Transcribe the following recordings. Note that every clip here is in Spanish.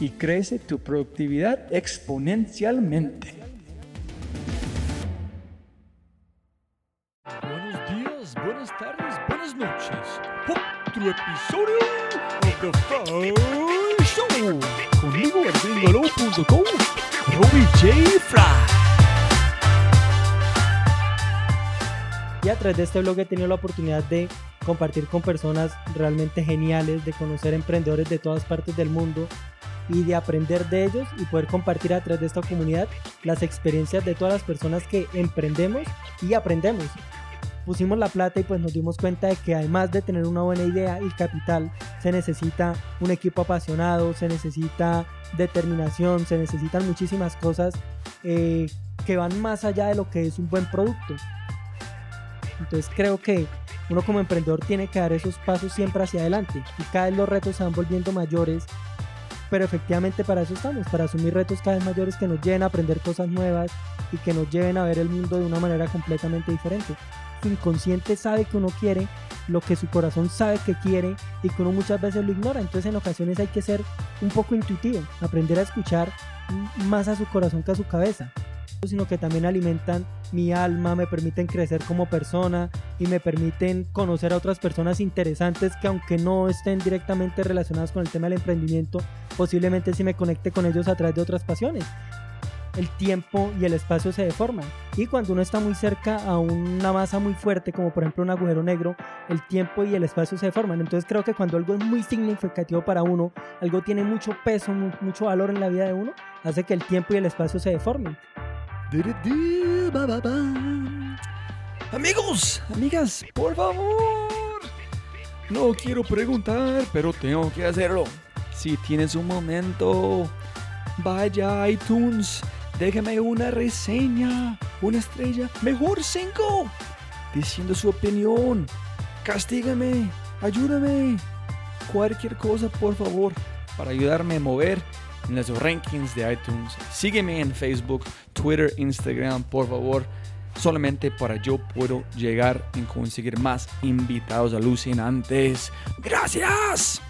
y crece tu productividad exponencialmente. Buenos días, buenas tardes, buenas noches. Otro episodio de The Fry Show. Conmigo, gringolo.com, Robbie J. Fry. Y a través de este blog he tenido la oportunidad de compartir con personas realmente geniales, de conocer emprendedores de todas partes del mundo y de aprender de ellos y poder compartir a través de esta comunidad las experiencias de todas las personas que emprendemos y aprendemos. Pusimos la plata y pues nos dimos cuenta de que además de tener una buena idea y capital, se necesita un equipo apasionado, se necesita determinación, se necesitan muchísimas cosas eh, que van más allá de lo que es un buen producto. Entonces creo que uno como emprendedor tiene que dar esos pasos siempre hacia adelante y cada vez los retos se van volviendo mayores, pero efectivamente para eso estamos, para asumir retos cada vez mayores que nos lleven a aprender cosas nuevas y que nos lleven a ver el mundo de una manera completamente diferente. Su inconsciente sabe que uno quiere lo que su corazón sabe que quiere y que uno muchas veces lo ignora, entonces en ocasiones hay que ser un poco intuitivo, aprender a escuchar más a su corazón que a su cabeza sino que también alimentan mi alma, me permiten crecer como persona y me permiten conocer a otras personas interesantes que aunque no estén directamente relacionadas con el tema del emprendimiento, posiblemente sí me conecte con ellos a través de otras pasiones. El tiempo y el espacio se deforman. Y cuando uno está muy cerca a una masa muy fuerte, como por ejemplo un agujero negro, el tiempo y el espacio se deforman. Entonces creo que cuando algo es muy significativo para uno, algo tiene mucho peso, mucho valor en la vida de uno, hace que el tiempo y el espacio se deformen. Amigos, amigas, por favor. No quiero preguntar, pero tengo que hacerlo. Si tienes un momento, vaya a iTunes, déjame una reseña, una estrella, mejor cinco, diciendo su opinión. Castígame, ayúdame. Cualquier cosa, por favor, para ayudarme a mover en los rankings de iTunes. Sígueme en Facebook, Twitter, Instagram, por favor. Solamente para yo puedo llegar y conseguir más invitados alucinantes. ¡Gracias!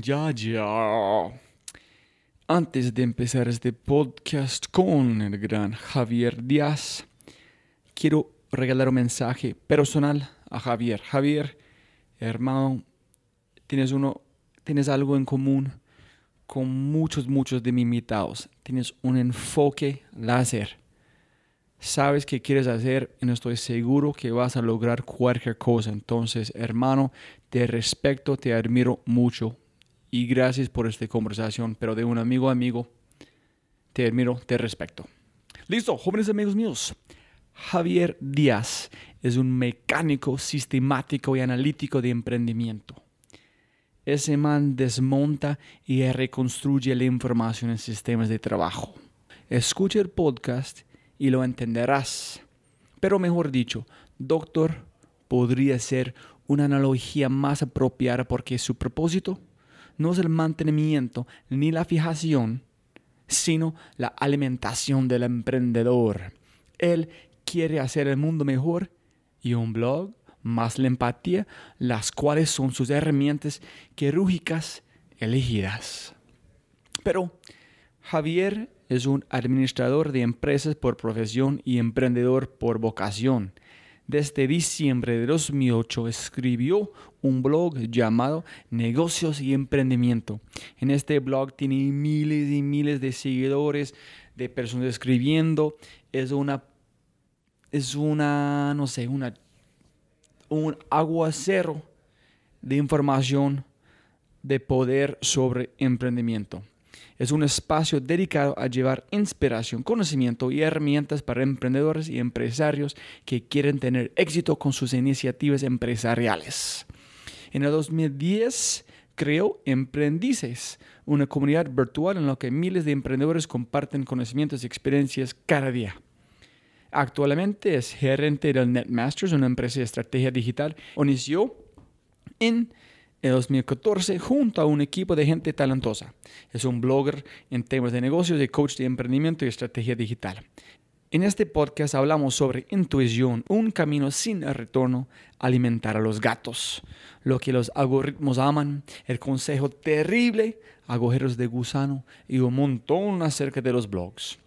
Ya, ya. Antes de empezar este podcast con el gran Javier Díaz, quiero regalar un mensaje personal a Javier. Javier, hermano, tienes uno tienes algo en común con muchos, muchos de mis invitados. Tienes un enfoque láser. Sabes qué quieres hacer y no estoy seguro que vas a lograr cualquier cosa. Entonces, hermano, te respeto, te admiro mucho y gracias por esta conversación. Pero de un amigo a amigo, te admiro, te respeto. Listo, jóvenes amigos míos. Javier Díaz es un mecánico sistemático y analítico de emprendimiento. Ese man desmonta y reconstruye la información en sistemas de trabajo. Escucha el podcast y lo entenderás. Pero mejor dicho, doctor podría ser una analogía más apropiada porque su propósito no es el mantenimiento ni la fijación, sino la alimentación del emprendedor. Él quiere hacer el mundo mejor y un blog más la empatía, las cuales son sus herramientas quirúrgicas elegidas. Pero Javier es un administrador de empresas por profesión y emprendedor por vocación. Desde diciembre de 2008 escribió un blog llamado Negocios y Emprendimiento. En este blog tiene miles y miles de seguidores, de personas escribiendo. Es una, es una, no sé, una un aguacero de información de poder sobre emprendimiento. Es un espacio dedicado a llevar inspiración, conocimiento y herramientas para emprendedores y empresarios que quieren tener éxito con sus iniciativas empresariales. En el 2010 creó Emprendices, una comunidad virtual en la que miles de emprendedores comparten conocimientos y experiencias cada día. Actualmente es gerente del Netmasters, una empresa de estrategia digital. Inició en el 2014 junto a un equipo de gente talentosa. Es un blogger en temas de negocios y coach de emprendimiento y estrategia digital. En este podcast hablamos sobre intuición, un camino sin retorno, alimentar a los gatos, lo que los algoritmos aman, el consejo terrible, agujeros de gusano y un montón acerca de los blogs.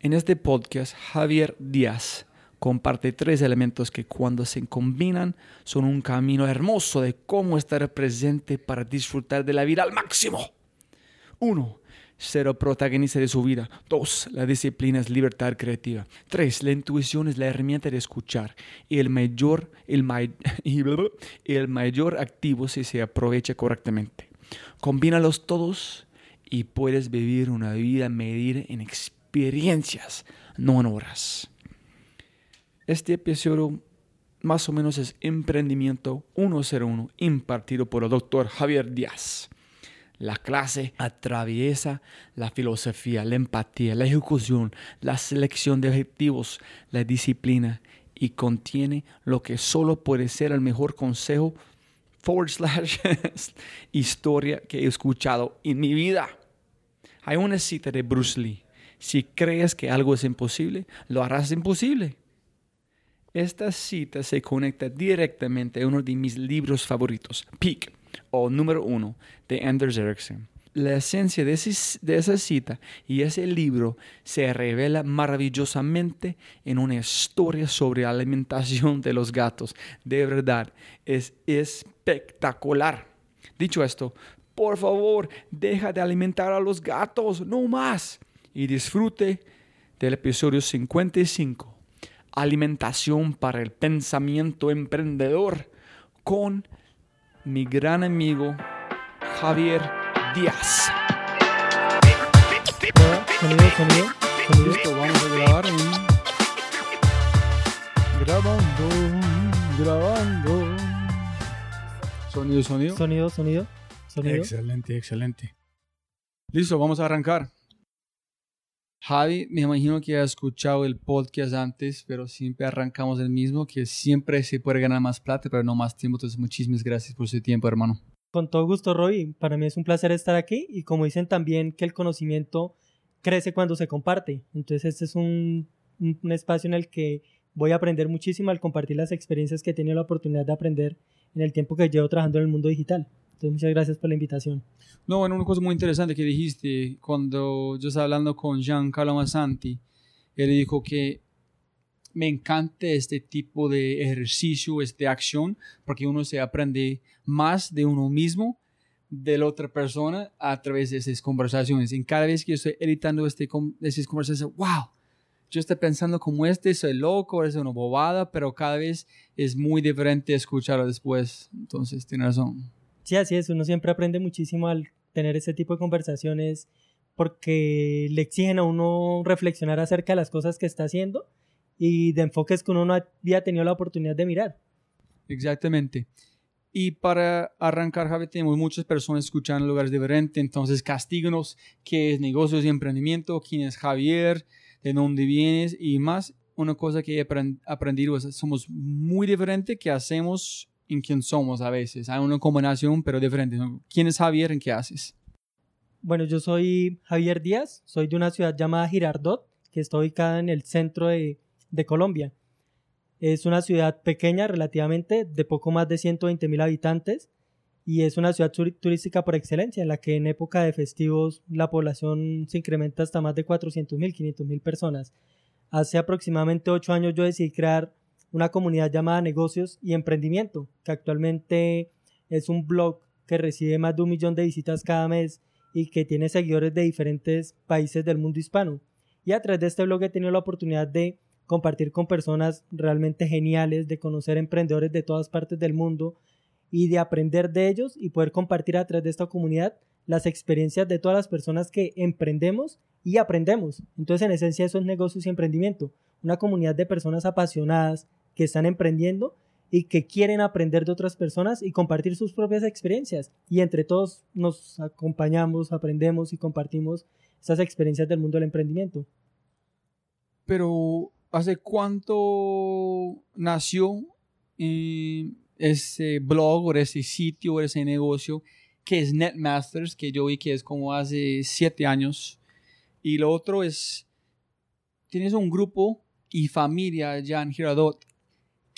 En este podcast, Javier Díaz comparte tres elementos que cuando se combinan son un camino hermoso de cómo estar presente para disfrutar de la vida al máximo. Uno, Ser protagonista de su vida. Dos, La disciplina es libertad creativa. Tres, La intuición es la herramienta de escuchar. Y el mayor, el, el mayor activo si se aprovecha correctamente. Combínalos todos y puedes vivir una vida medida en experiencia experiencias, no en horas. Este episodio más o menos es Emprendimiento 101 impartido por el doctor Javier Díaz. La clase atraviesa la filosofía, la empatía, la ejecución, la selección de objetivos, la disciplina y contiene lo que solo puede ser el mejor consejo forward slash historia que he escuchado en mi vida. Hay una cita de Bruce Lee si crees que algo es imposible, lo harás imposible. Esta cita se conecta directamente a uno de mis libros favoritos, Peak, o número uno, de Anders Ericsson. La esencia de, esa cita y ese libro se revela maravillosamente en una historia sobre alimentación de los gatos. De verdad, es espectacular. Dicho esto, por favor, deja de alimentar a los gatos, no más y disfrute del episodio 55, Alimentación para el Pensamiento Emprendedor, con mi gran amigo Javier Díaz. Sonido, sonido, sonido. Listo, vamos a grabar. Grabando, grabando. Sonido, sonido. Sonido, sonido, sonido. Excelente, excelente. Listo, vamos a arrancar. Javi, me imagino que has escuchado el podcast antes, pero siempre arrancamos el mismo, que siempre se puede ganar más plata, pero no más tiempo. Entonces, muchísimas gracias por su tiempo, hermano. Con todo gusto, Roy. Para mí es un placer estar aquí y como dicen también que el conocimiento crece cuando se comparte. Entonces, este es un, un espacio en el que voy a aprender muchísimo al compartir las experiencias que he tenido la oportunidad de aprender en el tiempo que llevo trabajando en el mundo digital. Entonces, muchas gracias por la invitación. No, bueno, una cosa muy interesante que dijiste cuando yo estaba hablando con Giancarlo Massanti, él dijo que me encanta este tipo de ejercicio, esta acción, porque uno se aprende más de uno mismo, de la otra persona, a través de esas conversaciones. Y cada vez que yo estoy editando este, esas conversaciones, wow, yo estoy pensando como este, soy loco, es una bobada, pero cada vez es muy diferente escucharlo después. Entonces, tiene razón. Sí, así es, uno siempre aprende muchísimo al tener ese tipo de conversaciones porque le exigen a uno reflexionar acerca de las cosas que está haciendo y de enfoques que uno no había tenido la oportunidad de mirar. Exactamente. Y para arrancar, Javier, tenemos muchas personas escuchando en lugares diferentes, entonces castíganos qué es negocios y emprendimiento, quién es Javier, de dónde vienes y más. Una cosa que he aprendido es somos muy diferentes que hacemos en quién somos a veces. Hay una combinación, pero diferente. ¿Quién es Javier? ¿En qué haces? Bueno, yo soy Javier Díaz, soy de una ciudad llamada Girardot, que está ubicada en el centro de, de Colombia. Es una ciudad pequeña relativamente, de poco más de 120 mil habitantes, y es una ciudad turística por excelencia, en la que en época de festivos la población se incrementa hasta más de 400 mil, 500 mil personas. Hace aproximadamente ocho años yo decidí crear una comunidad llamada Negocios y Emprendimiento, que actualmente es un blog que recibe más de un millón de visitas cada mes y que tiene seguidores de diferentes países del mundo hispano. Y a través de este blog he tenido la oportunidad de compartir con personas realmente geniales, de conocer emprendedores de todas partes del mundo y de aprender de ellos y poder compartir a través de esta comunidad las experiencias de todas las personas que emprendemos y aprendemos. Entonces, en esencia, eso es negocios y emprendimiento. Una comunidad de personas apasionadas que están emprendiendo y que quieren aprender de otras personas y compartir sus propias experiencias. Y entre todos nos acompañamos, aprendemos y compartimos esas experiencias del mundo del emprendimiento. Pero, ¿hace cuánto nació eh, ese blog o ese sitio o ese negocio que es Netmasters, que yo vi que es como hace siete años? Y lo otro es, tienes un grupo y familia ya en Giradot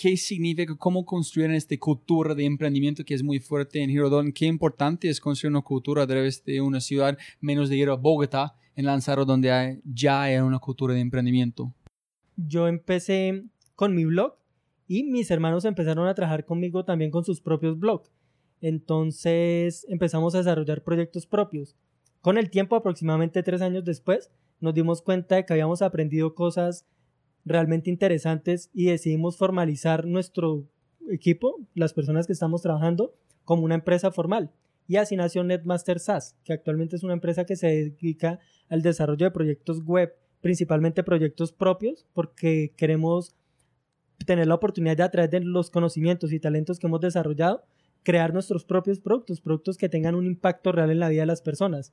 qué significa, cómo construir esta cultura de emprendimiento que es muy fuerte en Girodón, qué importante es construir una cultura a través de una ciudad, menos de ir a Bogotá, en Lanzaro, donde ya hay una cultura de emprendimiento. Yo empecé con mi blog y mis hermanos empezaron a trabajar conmigo también con sus propios blogs. Entonces empezamos a desarrollar proyectos propios. Con el tiempo, aproximadamente tres años después, nos dimos cuenta de que habíamos aprendido cosas realmente interesantes y decidimos formalizar nuestro equipo, las personas que estamos trabajando, como una empresa formal. Y así nació Netmaster SaaS, que actualmente es una empresa que se dedica al desarrollo de proyectos web, principalmente proyectos propios, porque queremos tener la oportunidad de a través de los conocimientos y talentos que hemos desarrollado, crear nuestros propios productos, productos que tengan un impacto real en la vida de las personas.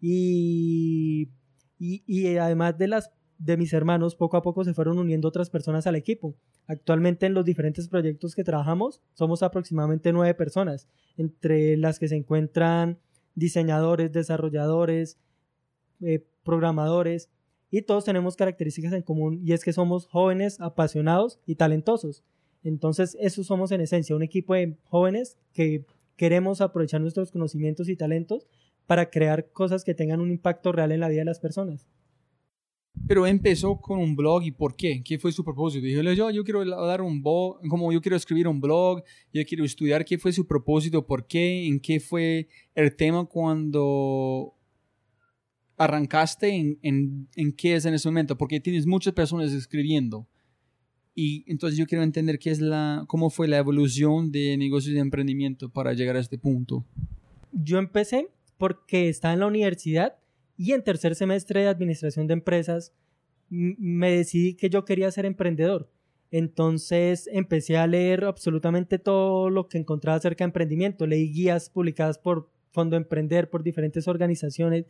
Y, y, y además de las de mis hermanos, poco a poco se fueron uniendo otras personas al equipo. Actualmente en los diferentes proyectos que trabajamos somos aproximadamente nueve personas, entre las que se encuentran diseñadores, desarrolladores, eh, programadores, y todos tenemos características en común y es que somos jóvenes, apasionados y talentosos. Entonces, eso somos en esencia, un equipo de jóvenes que queremos aprovechar nuestros conocimientos y talentos para crear cosas que tengan un impacto real en la vida de las personas. Pero empezó con un blog y ¿por qué? ¿Qué fue su propósito? Dijo, yo, yo quiero dar un blog, como yo quiero escribir un blog, yo quiero estudiar qué fue su propósito, por qué, en qué fue el tema cuando arrancaste, en, en, en qué es en ese momento, porque tienes muchas personas escribiendo. Y entonces yo quiero entender qué es la, cómo fue la evolución de negocios de emprendimiento para llegar a este punto. Yo empecé porque estaba en la universidad y en tercer semestre de administración de empresas me decidí que yo quería ser emprendedor. Entonces empecé a leer absolutamente todo lo que encontraba acerca de emprendimiento. Leí guías publicadas por Fondo Emprender, por diferentes organizaciones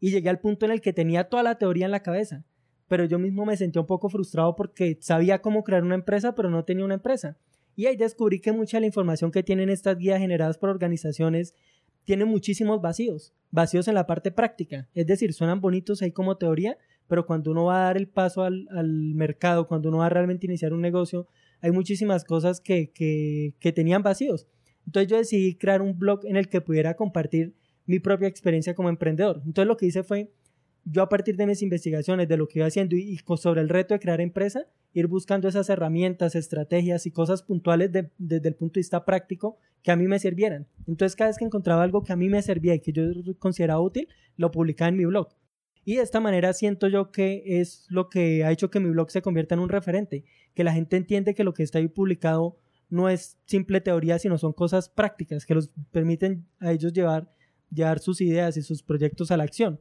y llegué al punto en el que tenía toda la teoría en la cabeza. Pero yo mismo me sentía un poco frustrado porque sabía cómo crear una empresa, pero no tenía una empresa. Y ahí descubrí que mucha de la información que tienen estas guías generadas por organizaciones tiene muchísimos vacíos, vacíos en la parte práctica, es decir, suenan bonitos ahí como teoría, pero cuando uno va a dar el paso al, mercado, cuando uno va a realmente iniciar un negocio, hay muchísimas cosas que, que tenían vacíos. Entonces yo decidí crear un blog en el que pudiera compartir mi propia experiencia como emprendedor. Entonces lo que hice fue yo a partir de mis investigaciones, de lo que iba haciendo y, sobre el reto de crear empresa, ir buscando esas herramientas, estrategias y cosas puntuales desde el punto de vista práctico que a mí me sirvieran. Entonces cada vez que encontraba algo que a mí me servía y que yo consideraba útil, lo publicaba en mi blog. Y de esta manera siento yo que es lo que ha hecho que mi blog se convierta en un referente, que la gente entiende que lo que está ahí publicado no es simple teoría, sino son cosas prácticas que los permiten a ellos llevar, llevar sus ideas y sus proyectos a la acción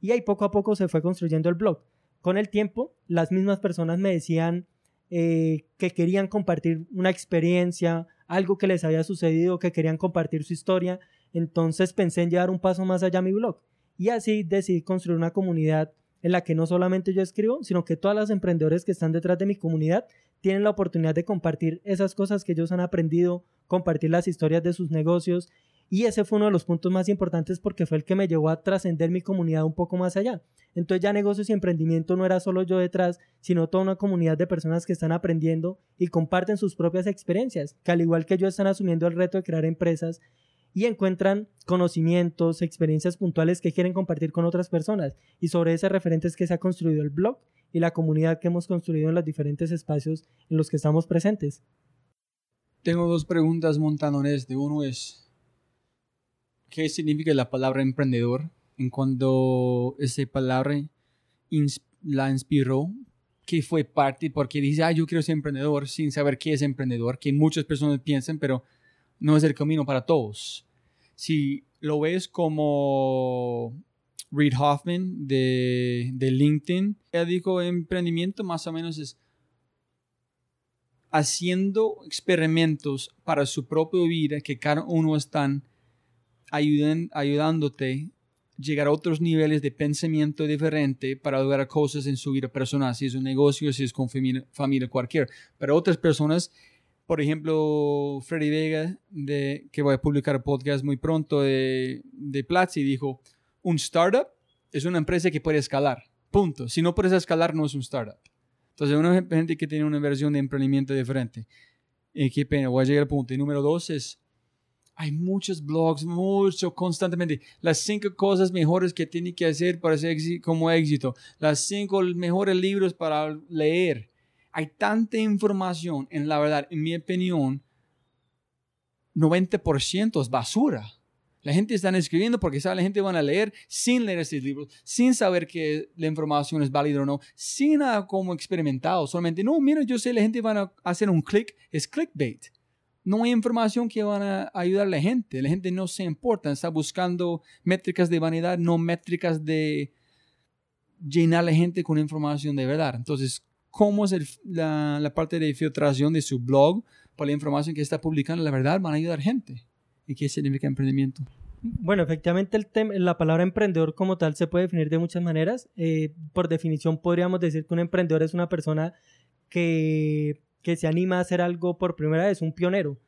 y ahí poco a poco se fue construyendo el blog. con el tiempo, las mismas personas me decían eh, que querían compartir una experiencia, algo que les había sucedido, que querían compartir su historia. Entonces pensé en llevar un paso más allá mi blog. Y así decidí construir una comunidad en la que no solamente yo escribo, sino que todas las emprendedores que están detrás de mi comunidad tienen la oportunidad de compartir esas cosas que ellos han aprendido, compartir las historias de sus negocios. Y ese fue uno de los puntos más importantes porque fue el que me llevó a trascender mi comunidad un poco más allá. Entonces ya negocios y emprendimiento no era solo yo detrás, sino toda una comunidad de personas que están aprendiendo y comparten sus propias experiencias, que al igual que yo están asumiendo el reto de crear empresas y encuentran conocimientos, experiencias puntuales que quieren compartir con otras personas. Y sobre ese referente es que se ha construido el blog y la comunidad que hemos construido en los diferentes espacios en los que estamos presentes. Tengo dos preguntas montadones. De uno es, ¿qué significa la palabra emprendedor? En cuando esa palabra la inspiró, ¿qué fue parte? Porque dice, ah, yo quiero ser emprendedor sin saber qué es emprendedor, que muchas personas piensan, pero no es el camino para todos. Si lo ves como Reid Hoffman de, de LinkedIn, ella dijo emprendimiento más o menos es haciendo experimentos para su propia vida que cada uno están ayuden, ayudándote llegar a otros niveles de pensamiento diferente para lograr cosas en su vida personal, si es un negocio, si es con familia, cualquier. Pero otras personas por ejemplo, Freddy Vega, de, que voy a publicar un podcast muy pronto de, de Platzi, dijo, un startup es una empresa que puede escalar, punto. Si no puedes escalar, no es un startup. Entonces, una gente que tiene una versión de emprendimiento diferente. Y qué pena, voy a llegar al punto. Y número dos es, hay muchos blogs, mucho, constantemente. Las cinco cosas mejores que tiene que hacer para ser como éxito. Las cinco mejores libros para leer hay tanta información, en la verdad, en mi opinión, 90% es basura. La gente está escribiendo porque sabe, la gente va a leer sin leer estos libros, sin saber que la información es válida o no, sin nada como experimentado. Solamente, no, mira, yo sé, la gente va a hacer un clic, es clickbait. No hay información que van a ayudar a la gente. La gente no se importa, está buscando métricas de vanidad, no métricas de llenar a la gente con información de verdad. Entonces, cómo es la, parte de filtración de su blog por la información que está publicando, la verdad, van a ayudar gente. ¿Y qué significa emprendimiento? Bueno, efectivamente el la palabra emprendedor como tal se puede definir de muchas maneras. Eh, por definición podríamos decir que un emprendedor es una persona que, que se anima a hacer algo por primera vez, un pionero.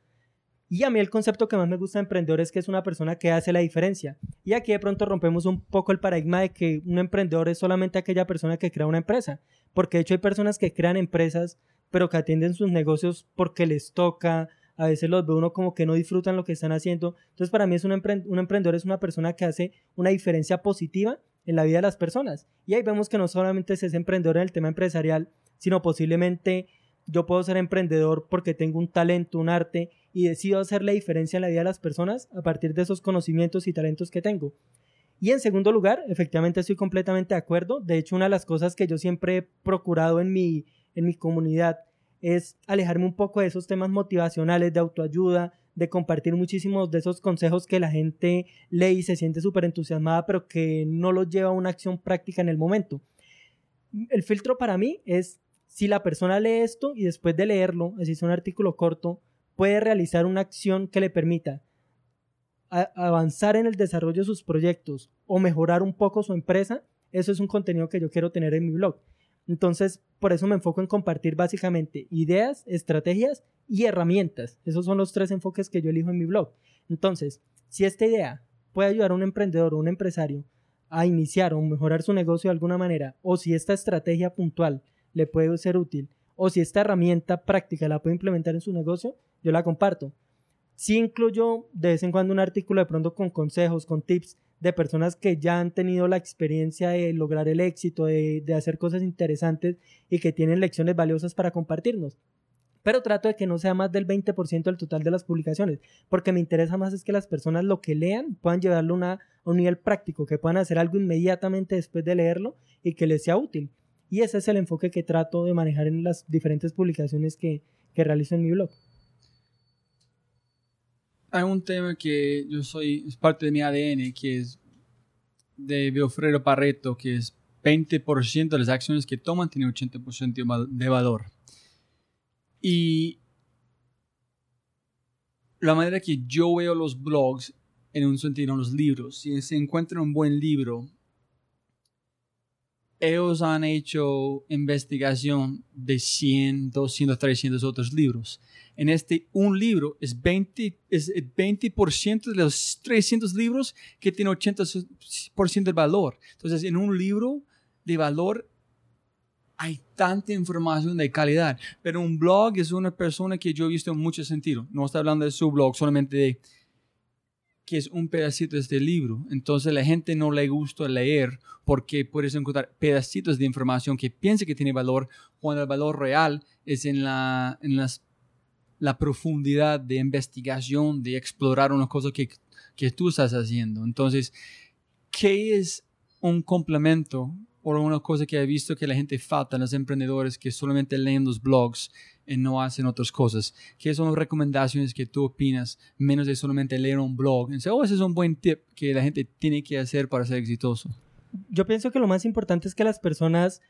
Y a mí el concepto que más me gusta de emprendedor es que es una persona que hace la diferencia. Y aquí de pronto rompemos un poco el paradigma de que un emprendedor es solamente aquella persona que crea una empresa. Porque de hecho hay personas que crean empresas, pero que atienden sus negocios porque les toca. A veces los ve uno como que no disfrutan lo que están haciendo. Entonces para mí es un, un emprendedor es una persona que hace una diferencia positiva en la vida de las personas. Y ahí vemos que no solamente es ese emprendedor en el tema empresarial, sino posiblemente yo puedo ser emprendedor porque tengo un talento, un arte y decido hacer la diferencia en la vida de las personas a partir de esos conocimientos y talentos que tengo. Y en segundo lugar, efectivamente estoy completamente de acuerdo. De hecho, una de las cosas que yo siempre he procurado en mi, en mi comunidad es alejarme un poco de esos temas motivacionales, de autoayuda, de compartir muchísimos de esos consejos que la gente lee y se siente súper entusiasmada, pero que no los lleva a una acción práctica en el momento. El filtro para mí es si la persona lee esto y después de leerlo, así es un artículo corto, puede realizar una acción que le permita avanzar en el desarrollo de sus proyectos o mejorar un poco su empresa, eso es un contenido que yo quiero tener en mi blog. Entonces, por eso me enfoco en compartir básicamente ideas, estrategias y herramientas. Esos son los tres enfoques que yo elijo en mi blog. Entonces, si esta idea puede ayudar a un emprendedor o un empresario a iniciar o mejorar su negocio de alguna manera, o si esta estrategia puntual le puede ser útil o si esta herramienta práctica la puede implementar en su negocio, yo la comparto. Si incluyo de vez en cuando un artículo de pronto con consejos, con tips de personas que ya han tenido la experiencia de lograr el éxito, de, de hacer cosas interesantes y que tienen lecciones valiosas para compartirnos pero trato de que no sea más del 20% del total de las publicaciones, porque me interesa más es que las personas lo que lean puedan llevarlo a un nivel práctico, que puedan hacer algo inmediatamente después de leerlo y que les sea útil. Y ese es el enfoque que trato de manejar en las diferentes publicaciones que, que realizo en mi blog. Hay un tema que yo soy, es parte de mi ADN, que es de Biofredo Parreto, que es 20% de las acciones que toman tienen 80% de valor. Y la manera que yo veo los blogs, en un sentido, los libros, si se encuentra un buen libro, ellos han hecho investigación de 100, 200, 300 otros libros. En este, un libro es 20%, es 20 de los 300 libros que tiene 80% de valor. Entonces, en un libro de valor hay tanta información de calidad. Pero un blog es una persona que yo he visto en muchos sentidos. No está hablando de su blog, solamente de que es un pedacito de este libro. Entonces la gente no le gusta leer porque puedes encontrar pedacitos de información que piensa que tiene valor cuando el valor real es en la, en las, la profundidad de investigación, de explorar una cosa que, que tú estás haciendo. Entonces, ¿qué es un complemento o una cosa que he visto que la gente falta los emprendedores que solamente leen los blogs y no hacen otras cosas. ¿Qué son las recomendaciones que tú opinas, menos de solamente leer un blog? Entonces, oh, ese es un buen tip que la gente tiene que hacer para ser exitoso. Yo pienso que lo más importante es que las personas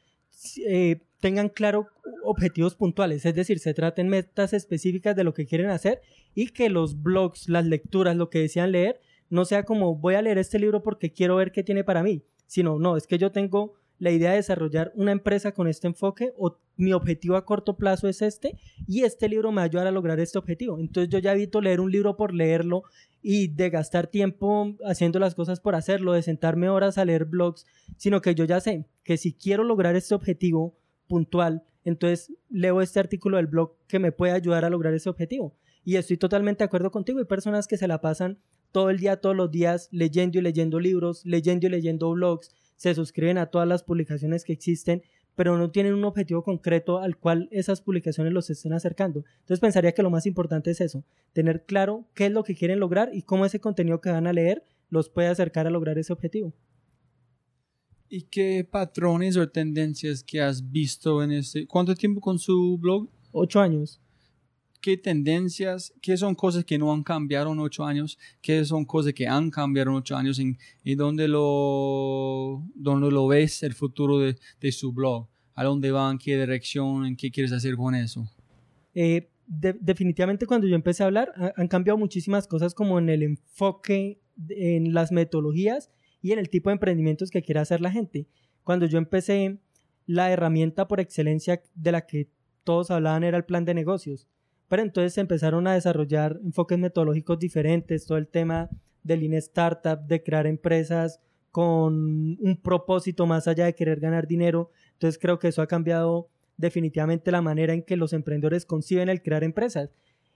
eh, tengan claro objetivos puntuales, es decir, se traten metas específicas de lo que quieren hacer y que los blogs, las lecturas, lo que desean leer, no sea como voy a leer este libro porque quiero ver qué tiene para mí, sino no, es que yo tengo la idea de desarrollar una empresa con este enfoque o mi objetivo a corto plazo es este y este libro me va a ayudar a lograr este objetivo. Entonces yo ya evito leer un libro por leerlo y de gastar tiempo haciendo las cosas por hacerlo, de sentarme horas a leer blogs, sino que yo ya sé que si quiero lograr este objetivo puntual, entonces leo este artículo del blog que me puede ayudar a lograr ese objetivo. Y estoy totalmente de acuerdo contigo. Hay personas que se la pasan todo el día, todos los días, leyendo y leyendo libros, leyendo y leyendo blogs, se suscriben a todas las publicaciones que existen, pero no tienen un objetivo concreto al cual esas publicaciones los estén acercando. Entonces pensaría que lo más importante es eso, tener claro qué es lo que quieren lograr y cómo ese contenido que van a leer los puede acercar a lograr ese objetivo. ¿Y qué patrones o tendencias que has visto en ese... ¿Cuánto tiempo con su blog? Ocho años qué tendencias, qué son cosas que no han cambiado en ocho años, qué son cosas que han cambiado en ocho años y dónde lo, dónde lo ves el futuro de, de, su blog, a dónde van, qué dirección, en qué quieres hacer con eso. Eh, definitivamente cuando yo empecé a hablar han cambiado muchísimas cosas como en el enfoque, en las metodologías y en el tipo de emprendimientos que quiere hacer la gente. Cuando yo empecé, la herramienta por excelencia de la que todos hablaban era el plan de negocios pero entonces empezaron a desarrollar enfoques metodológicos diferentes, todo el tema del Lean Startup, de crear empresas con un propósito más allá de querer ganar dinero. Entonces creo que eso ha cambiado definitivamente la manera en que los emprendedores conciben el crear empresas.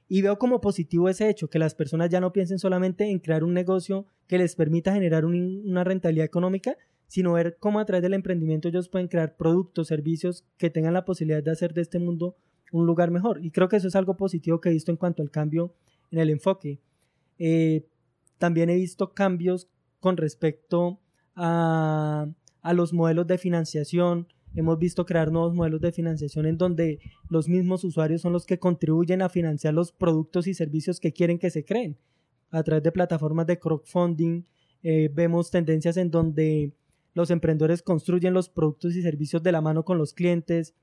Y veo como positivo ese hecho, que las personas ya no piensen solamente en crear un negocio que les permita generar una rentabilidad económica, sino ver cómo a través del emprendimiento ellos pueden crear productos, servicios que tengan la posibilidad de hacer de este mundo un lugar mejor. Y creo que eso es algo positivo que he visto en cuanto al cambio en el enfoque. Eh, también he visto cambios con respecto a, a los modelos de financiación. Hemos visto crear nuevos modelos de financiación en donde los mismos usuarios son los que contribuyen a financiar los productos y servicios que quieren que se creen. A través de plataformas de crowdfunding eh, vemos tendencias en donde los emprendedores construyen los productos y servicios de la mano con los clientes,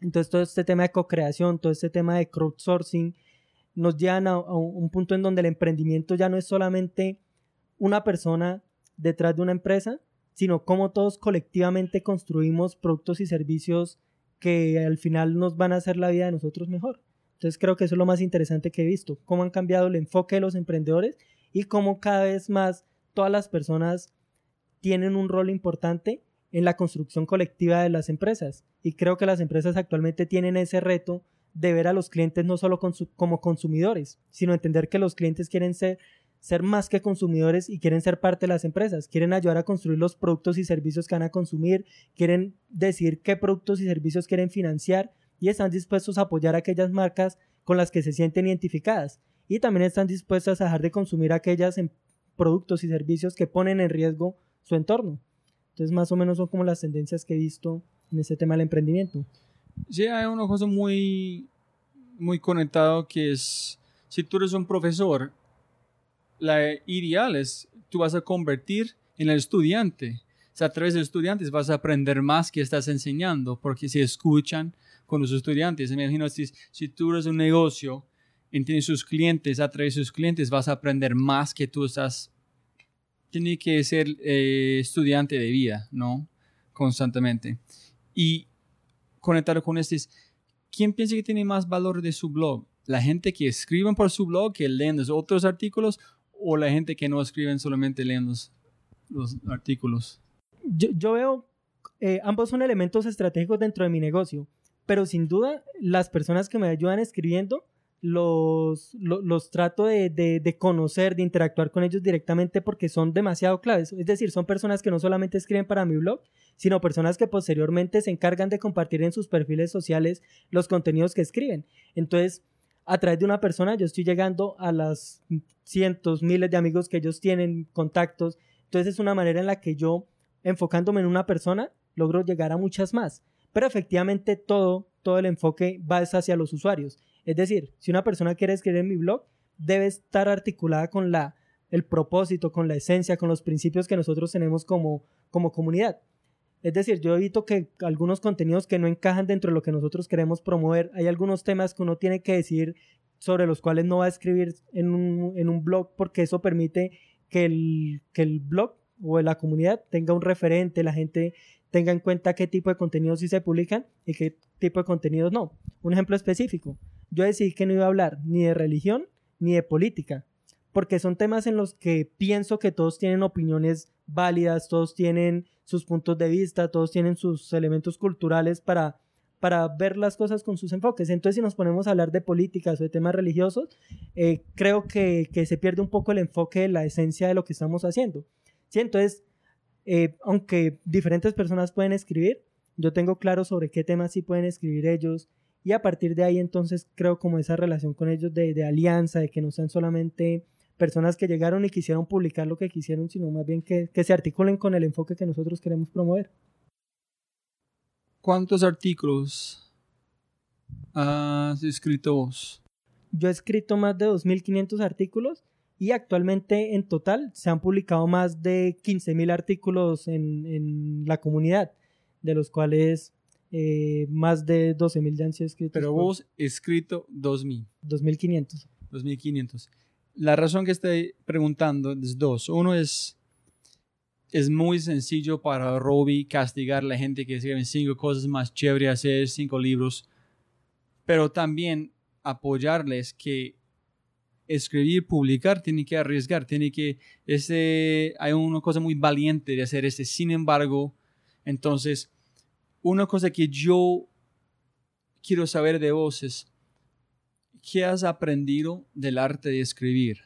entonces todo este tema de co-creación, todo este tema de crowdsourcing nos llevan a, un punto en donde el emprendimiento ya no es solamente una persona detrás de una empresa, sino cómo todos colectivamente construimos productos y servicios que al final nos van a hacer la vida de nosotros mejor. Entonces creo que eso es lo más interesante que he visto, cómo han cambiado el enfoque de los emprendedores y cómo cada vez más todas las personas tienen un rol importante en la construcción colectiva de las empresas. Y creo que las empresas actualmente tienen ese reto de ver a los clientes no solo como consumidores, sino entender que los clientes quieren ser, más que consumidores y quieren ser parte de las empresas, quieren ayudar a construir los productos y servicios que van a consumir, quieren decir qué productos y servicios quieren financiar y están dispuestos a apoyar aquellas marcas con las que se sienten identificadas y también están dispuestos a dejar de consumir aquellas productos y servicios que ponen en riesgo su entorno. Entonces, más o menos son como las tendencias que he visto en ese tema del emprendimiento. Sí, hay una cosa muy, muy conectado que es, si tú eres un profesor, la ideal es, tú vas a convertir en el estudiante. sea, a través de estudiantes vas a aprender más que estás enseñando, porque si escuchan con los estudiantes, me imagino si, si tú eres un negocio y tienes sus clientes, a través de sus clientes vas a aprender más que tú estás, tiene que ser eh, estudiante de vida, ¿no? Constantemente. Y conectar con este ¿quién piensa que tiene más valor de su blog? ¿La gente que escriben por su blog, que leen los otros artículos, o la gente que no escriben solamente leen los, artículos? Yo, veo, eh, ambos son elementos estratégicos dentro de mi negocio, pero sin duda las personas que me ayudan escribiendo, los, los, trato de, de, conocer, de interactuar con ellos directamente porque son demasiado claves. Es decir, son personas que no solamente escriben para mi blog, sino personas que posteriormente se encargan de compartir en sus perfiles sociales los contenidos que escriben. Entonces, a través de una persona yo estoy llegando a las cientos, miles de amigos que ellos tienen, contactos. Entonces es una manera en la que yo, enfocándome en una persona, logro llegar a muchas más. Pero efectivamente todo, todo el enfoque va hacia los usuarios. Es decir, si una persona quiere escribir en mi blog, debe estar articulada con la, el propósito, con la esencia, con los principios que nosotros tenemos como, como comunidad. Es decir, yo evito que algunos contenidos que no encajan dentro de lo que nosotros queremos promover, hay algunos temas que uno tiene que decir sobre los cuales no va a escribir en un, en un blog porque eso permite que el, que el blog o la comunidad tenga un referente, la gente tenga en cuenta qué tipo de contenidos sí se publican y qué tipo de contenidos no. Un ejemplo específico, yo decidí que no iba a hablar ni de religión ni de política, porque son temas en los que pienso que todos tienen opiniones válidas, todos tienen sus puntos de vista, todos tienen sus elementos culturales para, para ver las cosas con sus enfoques. Entonces, si nos ponemos a hablar de políticas o de temas religiosos, eh, creo que, se pierde un poco el enfoque de la esencia de lo que estamos haciendo. ¿Sí? Entonces, eh, aunque diferentes personas pueden escribir, yo tengo claro sobre qué temas sí pueden escribir ellos, y a partir de ahí entonces creo como esa relación con ellos de, alianza, de que no sean solamente personas que llegaron y quisieron publicar lo que quisieron, sino más bien que, se articulen con el enfoque que nosotros queremos promover. ¿Cuántos artículos has escrito vos? Yo he escrito más de 2.500 artículos y actualmente en total se han publicado más de 15.000 artículos en, en la comunidad, de los cuales eh, más de 12.000 ya han sido escritos. Pero vos escrito 2.000. 2.500. 2.500. La razón que estoy preguntando es dos. Uno es, es muy sencillo para Robbie castigar a la gente que escribe cinco cosas más chéveres, hacer cinco libros, pero también apoyarles que escribir, publicar, tiene que arriesgar, tiene que, ese, hay una cosa muy valiente de hacer este, sin embargo, entonces, una cosa que yo quiero saber de vos es, ¿qué has aprendido del arte de escribir?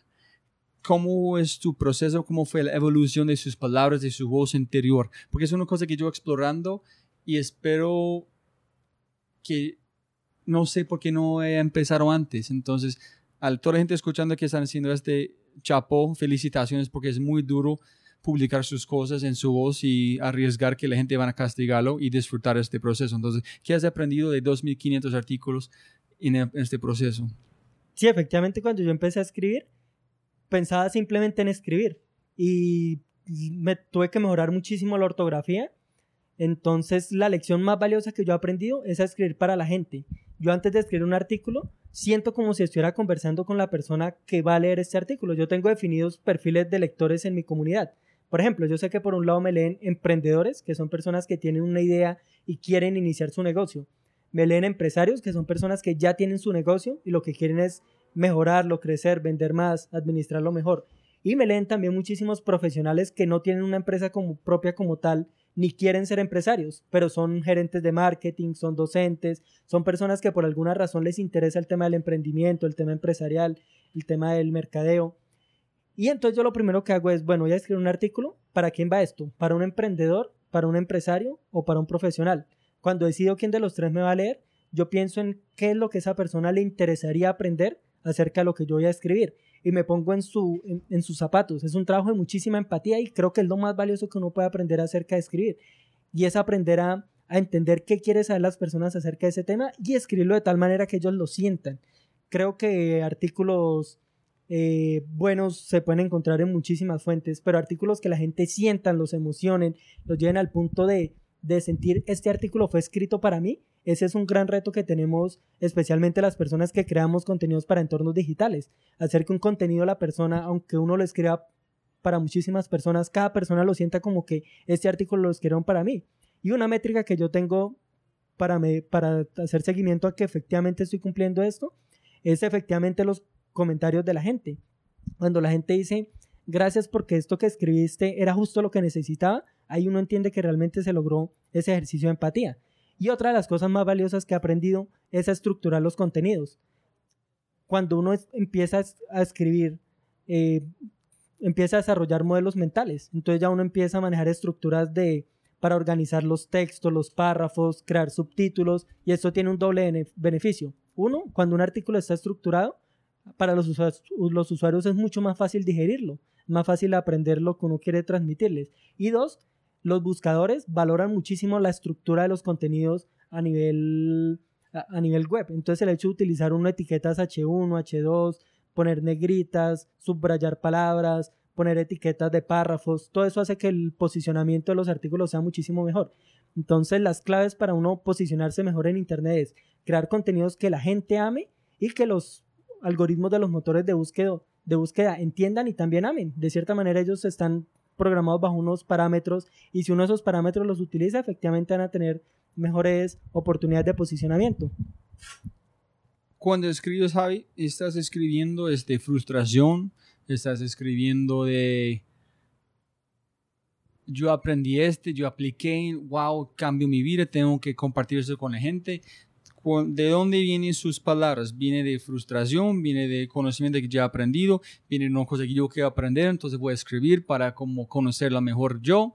¿Cómo es tu proceso? ¿Cómo fue la evolución de sus palabras, de su voz interior? Porque es una cosa que yo explorando y espero que no sé por qué no he empezado antes. Entonces, a toda la gente escuchando que están haciendo este chapo, felicitaciones porque es muy duro publicar sus cosas en su voz y arriesgar que la gente van a castigarlo y disfrutar este proceso. Entonces, ¿qué has aprendido de 2.500 artículos en, este proceso? Sí, efectivamente, cuando yo empecé a escribir, pensaba simplemente en escribir y me tuve que mejorar muchísimo la ortografía. Entonces, la lección más valiosa que yo he aprendido es a escribir para la gente. Yo antes de escribir un artículo, siento como si estuviera conversando con la persona que va a leer este artículo. Yo tengo definidos perfiles de lectores en mi comunidad. Por ejemplo, yo sé que por un lado me leen emprendedores, que son personas que tienen una idea y quieren iniciar su negocio. Me leen empresarios, que son personas que ya tienen su negocio y lo que quieren es mejorarlo, crecer, vender más, administrarlo mejor. Y me leen también muchísimos profesionales que no tienen una empresa propia como tal, ni quieren ser empresarios, pero son gerentes de marketing, son docentes, son personas que por alguna razón les interesa el tema del emprendimiento, el tema empresarial, el tema del mercadeo. Y entonces yo lo primero que hago es, bueno, voy a escribir un artículo. ¿Para quién va esto? ¿Para un emprendedor? ¿Para un empresario? ¿O para un profesional? Cuando decido quién de los tres me va a leer, yo pienso en qué es lo que esa persona le interesaría aprender acerca de lo que yo voy a escribir. Y me pongo en, su, en, sus zapatos. Es un trabajo de muchísima empatía y creo que es lo más valioso que uno puede aprender acerca de escribir. Y es aprender a, a entender qué quieren saber las personas acerca de ese tema y escribirlo de tal manera que ellos lo sientan. Creo que artículos eh, buenos se pueden encontrar en muchísimas fuentes, pero artículos que la gente sientan, los emocionen, los lleven al punto de, de sentir este artículo fue escrito para mí, ese es un gran reto que tenemos, especialmente las personas que creamos contenidos para entornos digitales. Hacer que un contenido la persona, aunque uno lo escriba para muchísimas personas, cada persona lo sienta como que este artículo lo escribieron para mí. Y una métrica que yo tengo para, me, para hacer seguimiento a que efectivamente estoy cumpliendo esto es efectivamente los comentarios de la gente. Cuando la gente dice, gracias porque esto que escribiste era justo lo que necesitaba, ahí uno entiende que realmente se logró ese ejercicio de empatía. Y otra de las cosas más valiosas que he aprendido es a estructurar los contenidos. Cuando uno empieza a escribir, eh, empieza a desarrollar modelos mentales. Entonces ya uno empieza a manejar estructuras de, para organizar los textos, los párrafos, crear subtítulos, y esto tiene un doble beneficio. Uno, cuando un artículo está estructurado, para los usuarios, los usuarios es mucho más fácil digerirlo, más fácil aprender lo que uno quiere transmitirles. Y dos, los buscadores valoran muchísimo la estructura de los contenidos a nivel, a, nivel web. Entonces el hecho de utilizar una etiquetas H1, H2, poner negritas, subrayar palabras, poner etiquetas de párrafos, todo eso hace que el posicionamiento de los artículos sea muchísimo mejor. Entonces las claves para uno posicionarse mejor en Internet es crear contenidos que la gente ame y que los algoritmos de los motores de búsqueda, de búsqueda entiendan y también amen. De cierta manera ellos están programados bajo unos parámetros y si uno de esos parámetros los utiliza, efectivamente van a tener mejores oportunidades de posicionamiento. Cuando escribes, Javi, estás escribiendo de este, frustración, estás escribiendo de yo aprendí este, yo apliqué, wow, cambio mi vida, tengo que compartir eso con la gente. ¿De dónde vienen sus palabras? ¿Viene de frustración? ¿Viene de conocimiento que ya he aprendido? ¿Viene de una cosa que yo quiero aprender? Entonces voy a escribir para como conocerla mejor yo.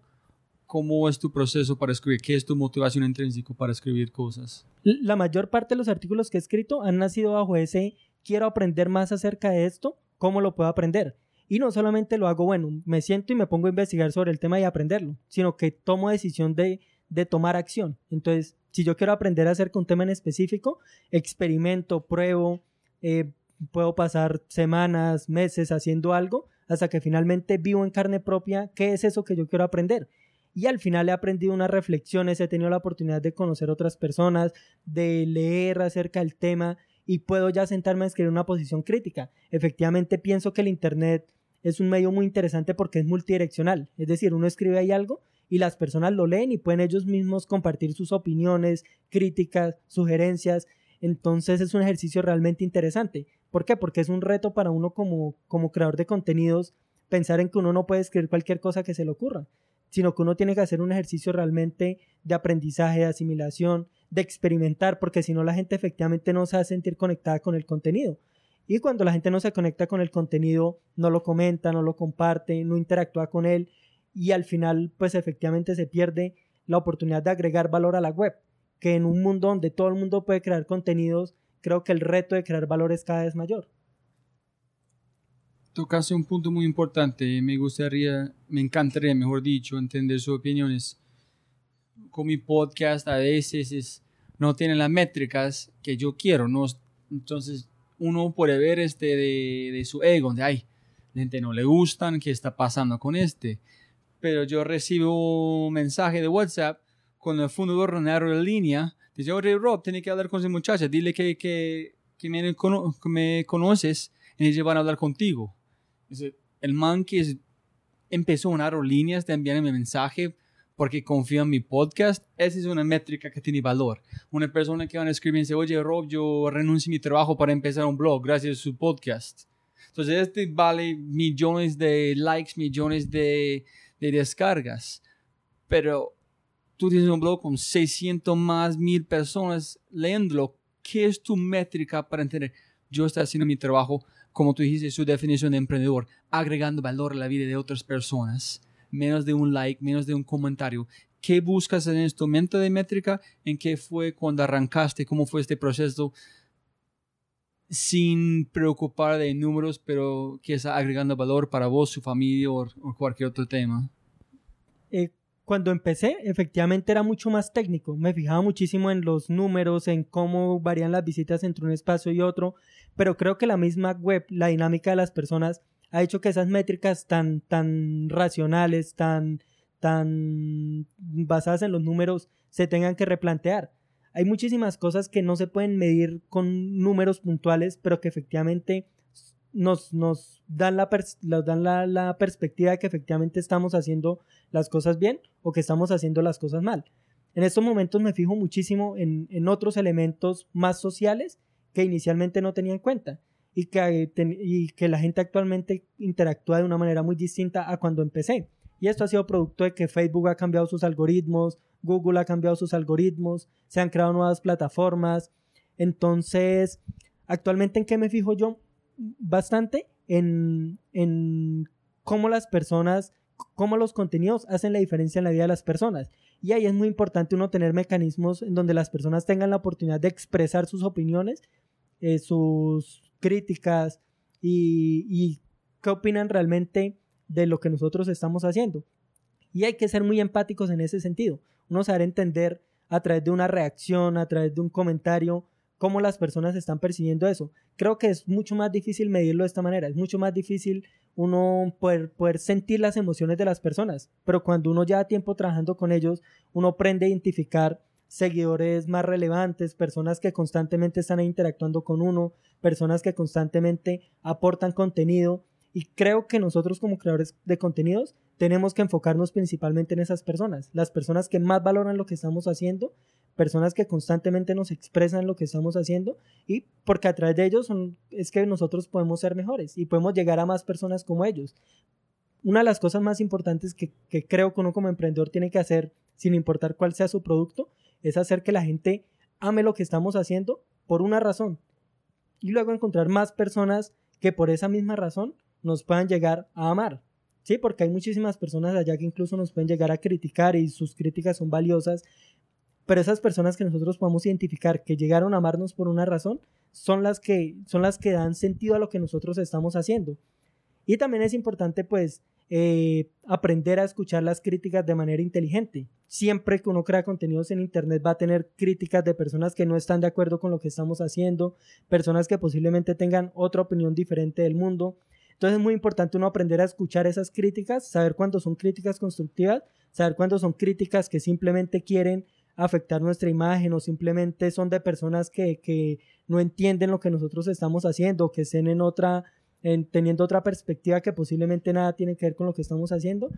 ¿Cómo es tu proceso para escribir? ¿Qué es tu motivación intrínseca para escribir cosas? La mayor parte de los artículos que he escrito han nacido bajo ese quiero aprender más acerca de esto, ¿cómo lo puedo aprender? Y no solamente lo hago, bueno, me siento y me pongo a investigar sobre el tema y aprenderlo, sino que tomo decisión de, de tomar acción. Entonces, si yo quiero aprender acerca de un tema en específico, experimento, pruebo, eh, puedo pasar semanas, meses haciendo algo hasta que finalmente vivo en carne propia qué es eso que yo quiero aprender. Y al final he aprendido unas reflexiones, he tenido la oportunidad de conocer otras personas, de leer acerca del tema y puedo ya sentarme a escribir una posición crítica. Efectivamente pienso que el Internet es un medio muy interesante porque es multidireccional, es decir, uno escribe ahí algo y las personas lo leen y pueden ellos mismos compartir sus opiniones, críticas, sugerencias. Entonces es un ejercicio realmente interesante. ¿Por qué? Porque es un reto para uno como, como creador de contenidos pensar en que uno no puede escribir cualquier cosa que se le ocurra, sino que uno tiene que hacer un ejercicio realmente de aprendizaje, de asimilación, de experimentar, porque si no la gente efectivamente no se va a sentir conectada con el contenido. Y cuando la gente no se conecta con el contenido, no lo comenta, no lo comparte, no interactúa con él, y al final pues efectivamente se pierde la oportunidad de agregar valor a la web, que en un mundo donde todo el mundo puede crear contenidos, creo que el reto de crear valor es cada vez mayor. Tocaste un punto muy importante, me gustaría, me encantaría, mejor dicho, entender sus opiniones. Con mi podcast a veces no tiene las métricas que yo quiero, ¿no? entonces uno puede ver este de, de su ego, de ay, gente no le gustan, ¿qué está pasando con este? Pero yo recibo un mensaje de WhatsApp con el fundador de una aerolínea. Dice, oye Rob, tiene que hablar con esa muchacha, dile que, que, que me, me, conoces y ellos van a hablar contigo. El man que empezó una aerolínea de enviarme mensaje porque confía en mi podcast, esa es una métrica que tiene valor. Una persona que van a escribir y dice, oye Rob, yo renuncio a mi trabajo para empezar un blog gracias a su podcast. Entonces, este vale millones de likes, millones de, de descargas. Pero tú tienes un blog con 600 más mil personas leyéndolo. ¿Qué es tu métrica para entender? Yo estoy haciendo mi trabajo, como tú dijiste, su definición de emprendedor, agregando valor a la vida de otras personas. Menos de un like, menos de un comentario. ¿Qué buscas en el instrumento de métrica? ¿En qué fue cuando arrancaste? ¿Cómo fue este proceso? Sin preocupar de números, pero que está agregando valor para vos, su familia o, cualquier otro tema. Eh, cuando empecé, efectivamente era mucho más técnico. Me fijaba muchísimo en los números, en cómo varían las visitas entre un espacio y otro, pero creo que la misma web, la dinámica de las personas, ha hecho que esas métricas tan, tan racionales, tan, tan basadas en los números, se tengan que replantear. Hay muchísimas cosas que no se pueden medir con números puntuales, pero que efectivamente nos, nos dan, la, dan la, perspectiva de que efectivamente estamos haciendo las cosas bien o que estamos haciendo las cosas mal. En estos momentos me fijo muchísimo en, en otros elementos más sociales que inicialmente no tenía en cuenta y que, y que la gente actualmente interactúa de una manera muy distinta a cuando empecé. Y esto ha sido producto de que Facebook ha cambiado sus algoritmos, Google ha cambiado sus algoritmos, se han creado nuevas plataformas. Entonces, actualmente en qué me fijo yo? bastante en, en cómo las personas, cómo los contenidos hacen la diferencia en la vida de las personas. Y ahí es muy importante uno tener mecanismos en donde las personas tengan la oportunidad de expresar sus opiniones, eh, sus críticas y, y qué opinan realmente de lo que nosotros estamos haciendo. Y hay que ser muy empáticos en ese sentido. Uno saber entender a través de una reacción, a través de un comentario, cómo las personas están percibiendo eso. Creo que es mucho más difícil medirlo de esta manera, es mucho más difícil uno poder, poder sentir las emociones de las personas, pero cuando uno lleva tiempo trabajando con ellos, uno aprende a identificar seguidores más relevantes, personas que constantemente están interactuando con uno, personas que constantemente aportan contenido y creo que nosotros como creadores de contenidos tenemos que enfocarnos principalmente en esas personas, las personas que más valoran lo que estamos haciendo personas que constantemente nos expresan lo que estamos haciendo y porque a través de ellos son, es que nosotros podemos ser mejores y podemos llegar a más personas como ellos. Una de las cosas más importantes que, que creo que uno como emprendedor tiene que hacer, sin importar cuál sea su producto, es hacer que la gente ame lo que estamos haciendo por una razón y luego encontrar más personas que por esa misma razón nos puedan llegar a amar. Sí, porque hay muchísimas personas allá que incluso nos pueden llegar a criticar y sus críticas son valiosas pero esas personas que nosotros podemos identificar que llegaron a amarnos por una razón son las que son las que dan sentido a lo que nosotros estamos haciendo. Y también es importante pues eh, aprender a escuchar las críticas de manera inteligente. Siempre que uno crea contenidos en internet va a tener críticas de personas que no están de acuerdo con lo que estamos haciendo personas que posiblemente tengan otra opinión diferente del mundo entonces es muy importante uno aprender a escuchar esas críticas saber cuándo son críticas constructivas saber cuándo son críticas que simplemente quieren afectar nuestra imagen o simplemente son de personas que, que no entienden lo que nosotros estamos haciendo, que estén en otra, en, teniendo otra perspectiva que posiblemente nada tiene que ver con lo que estamos haciendo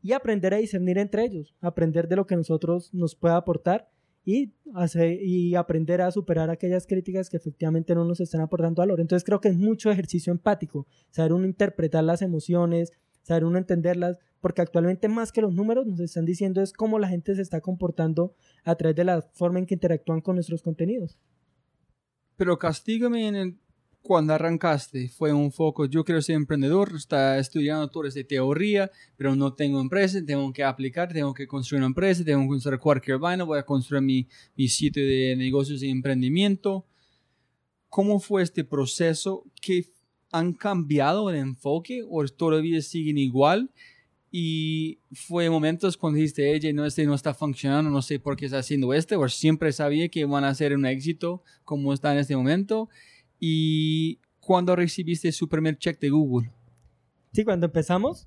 y aprender a discernir entre ellos, aprender de lo que nosotros nos pueda aportar y, hacer, y aprender a superar aquellas críticas que efectivamente no nos están aportando valor. Entonces creo que es mucho ejercicio empático, saber uno interpretar las emociones, saber uno entenderlas, porque actualmente más que los números nos están diciendo es cómo la gente se está comportando a través de la forma en que interactúan con nuestros contenidos. Pero castígame en el, cuando arrancaste, fue un foco, yo quiero ser emprendedor, está estudiando todo de teoría, pero no tengo empresa, tengo que aplicar, tengo que construir una empresa, tengo que construir cualquier vaina, voy a construir mi, mi sitio de negocios y emprendimiento. ¿Cómo fue este proceso? ¿Qué han cambiado el enfoque o todavía siguen igual? Y fue momentos cuando dijiste, ella no, este no está funcionando, no sé por qué está haciendo este, o siempre sabía que van a ser un éxito como está en este momento. Y cuando recibiste su primer check de Google. Sí, cuando empezamos.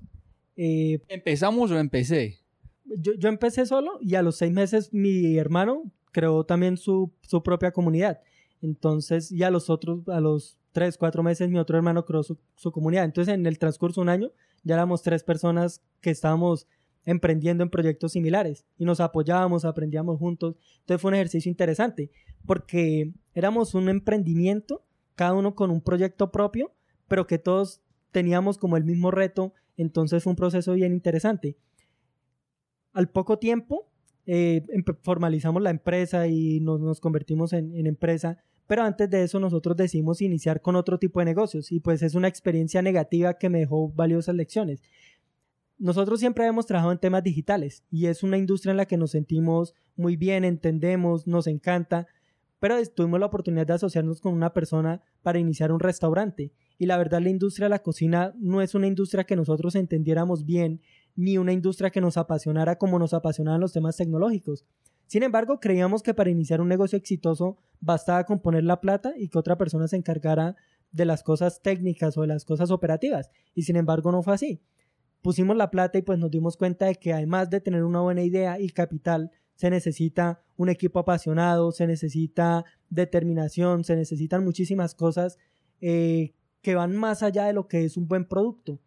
Eh, ¿Empezamos o empecé? Yo, yo, empecé solo y a los seis meses mi hermano creó también su, su propia comunidad. Entonces, y a los otros, a los tres, cuatro meses, mi otro hermano creó su, su comunidad. Entonces, en el transcurso de un año, ya éramos tres personas que estábamos emprendiendo en proyectos similares y nos apoyábamos, aprendíamos juntos. Entonces fue un ejercicio interesante porque éramos un emprendimiento, cada uno con un proyecto propio, pero que todos teníamos como el mismo reto, entonces fue un proceso bien interesante. Al poco tiempo eh, formalizamos la empresa y nos, convertimos en, en empresa pero antes de eso nosotros decidimos iniciar con otro tipo de negocios y pues es una experiencia negativa que me dejó valiosas lecciones. Nosotros siempre hemos trabajado en temas digitales y es una industria en la que nos sentimos muy bien, entendemos, nos encanta, pero tuvimos la oportunidad de asociarnos con una persona para iniciar un restaurante y la verdad la industria de la cocina no es una industria que nosotros entendiéramos bien ni una industria que nos apasionara como nos apasionaban los temas tecnológicos. Sin embargo, creíamos que para iniciar un negocio exitoso bastaba con poner la plata y que otra persona se encargara de las cosas técnicas o de las cosas operativas. Y sin embargo no fue así. Pusimos la plata y pues nos dimos cuenta de que además de tener una buena idea y capital, se necesita un equipo apasionado, se necesita determinación, se necesitan muchísimas cosas eh, que van más allá de lo que es un buen producto.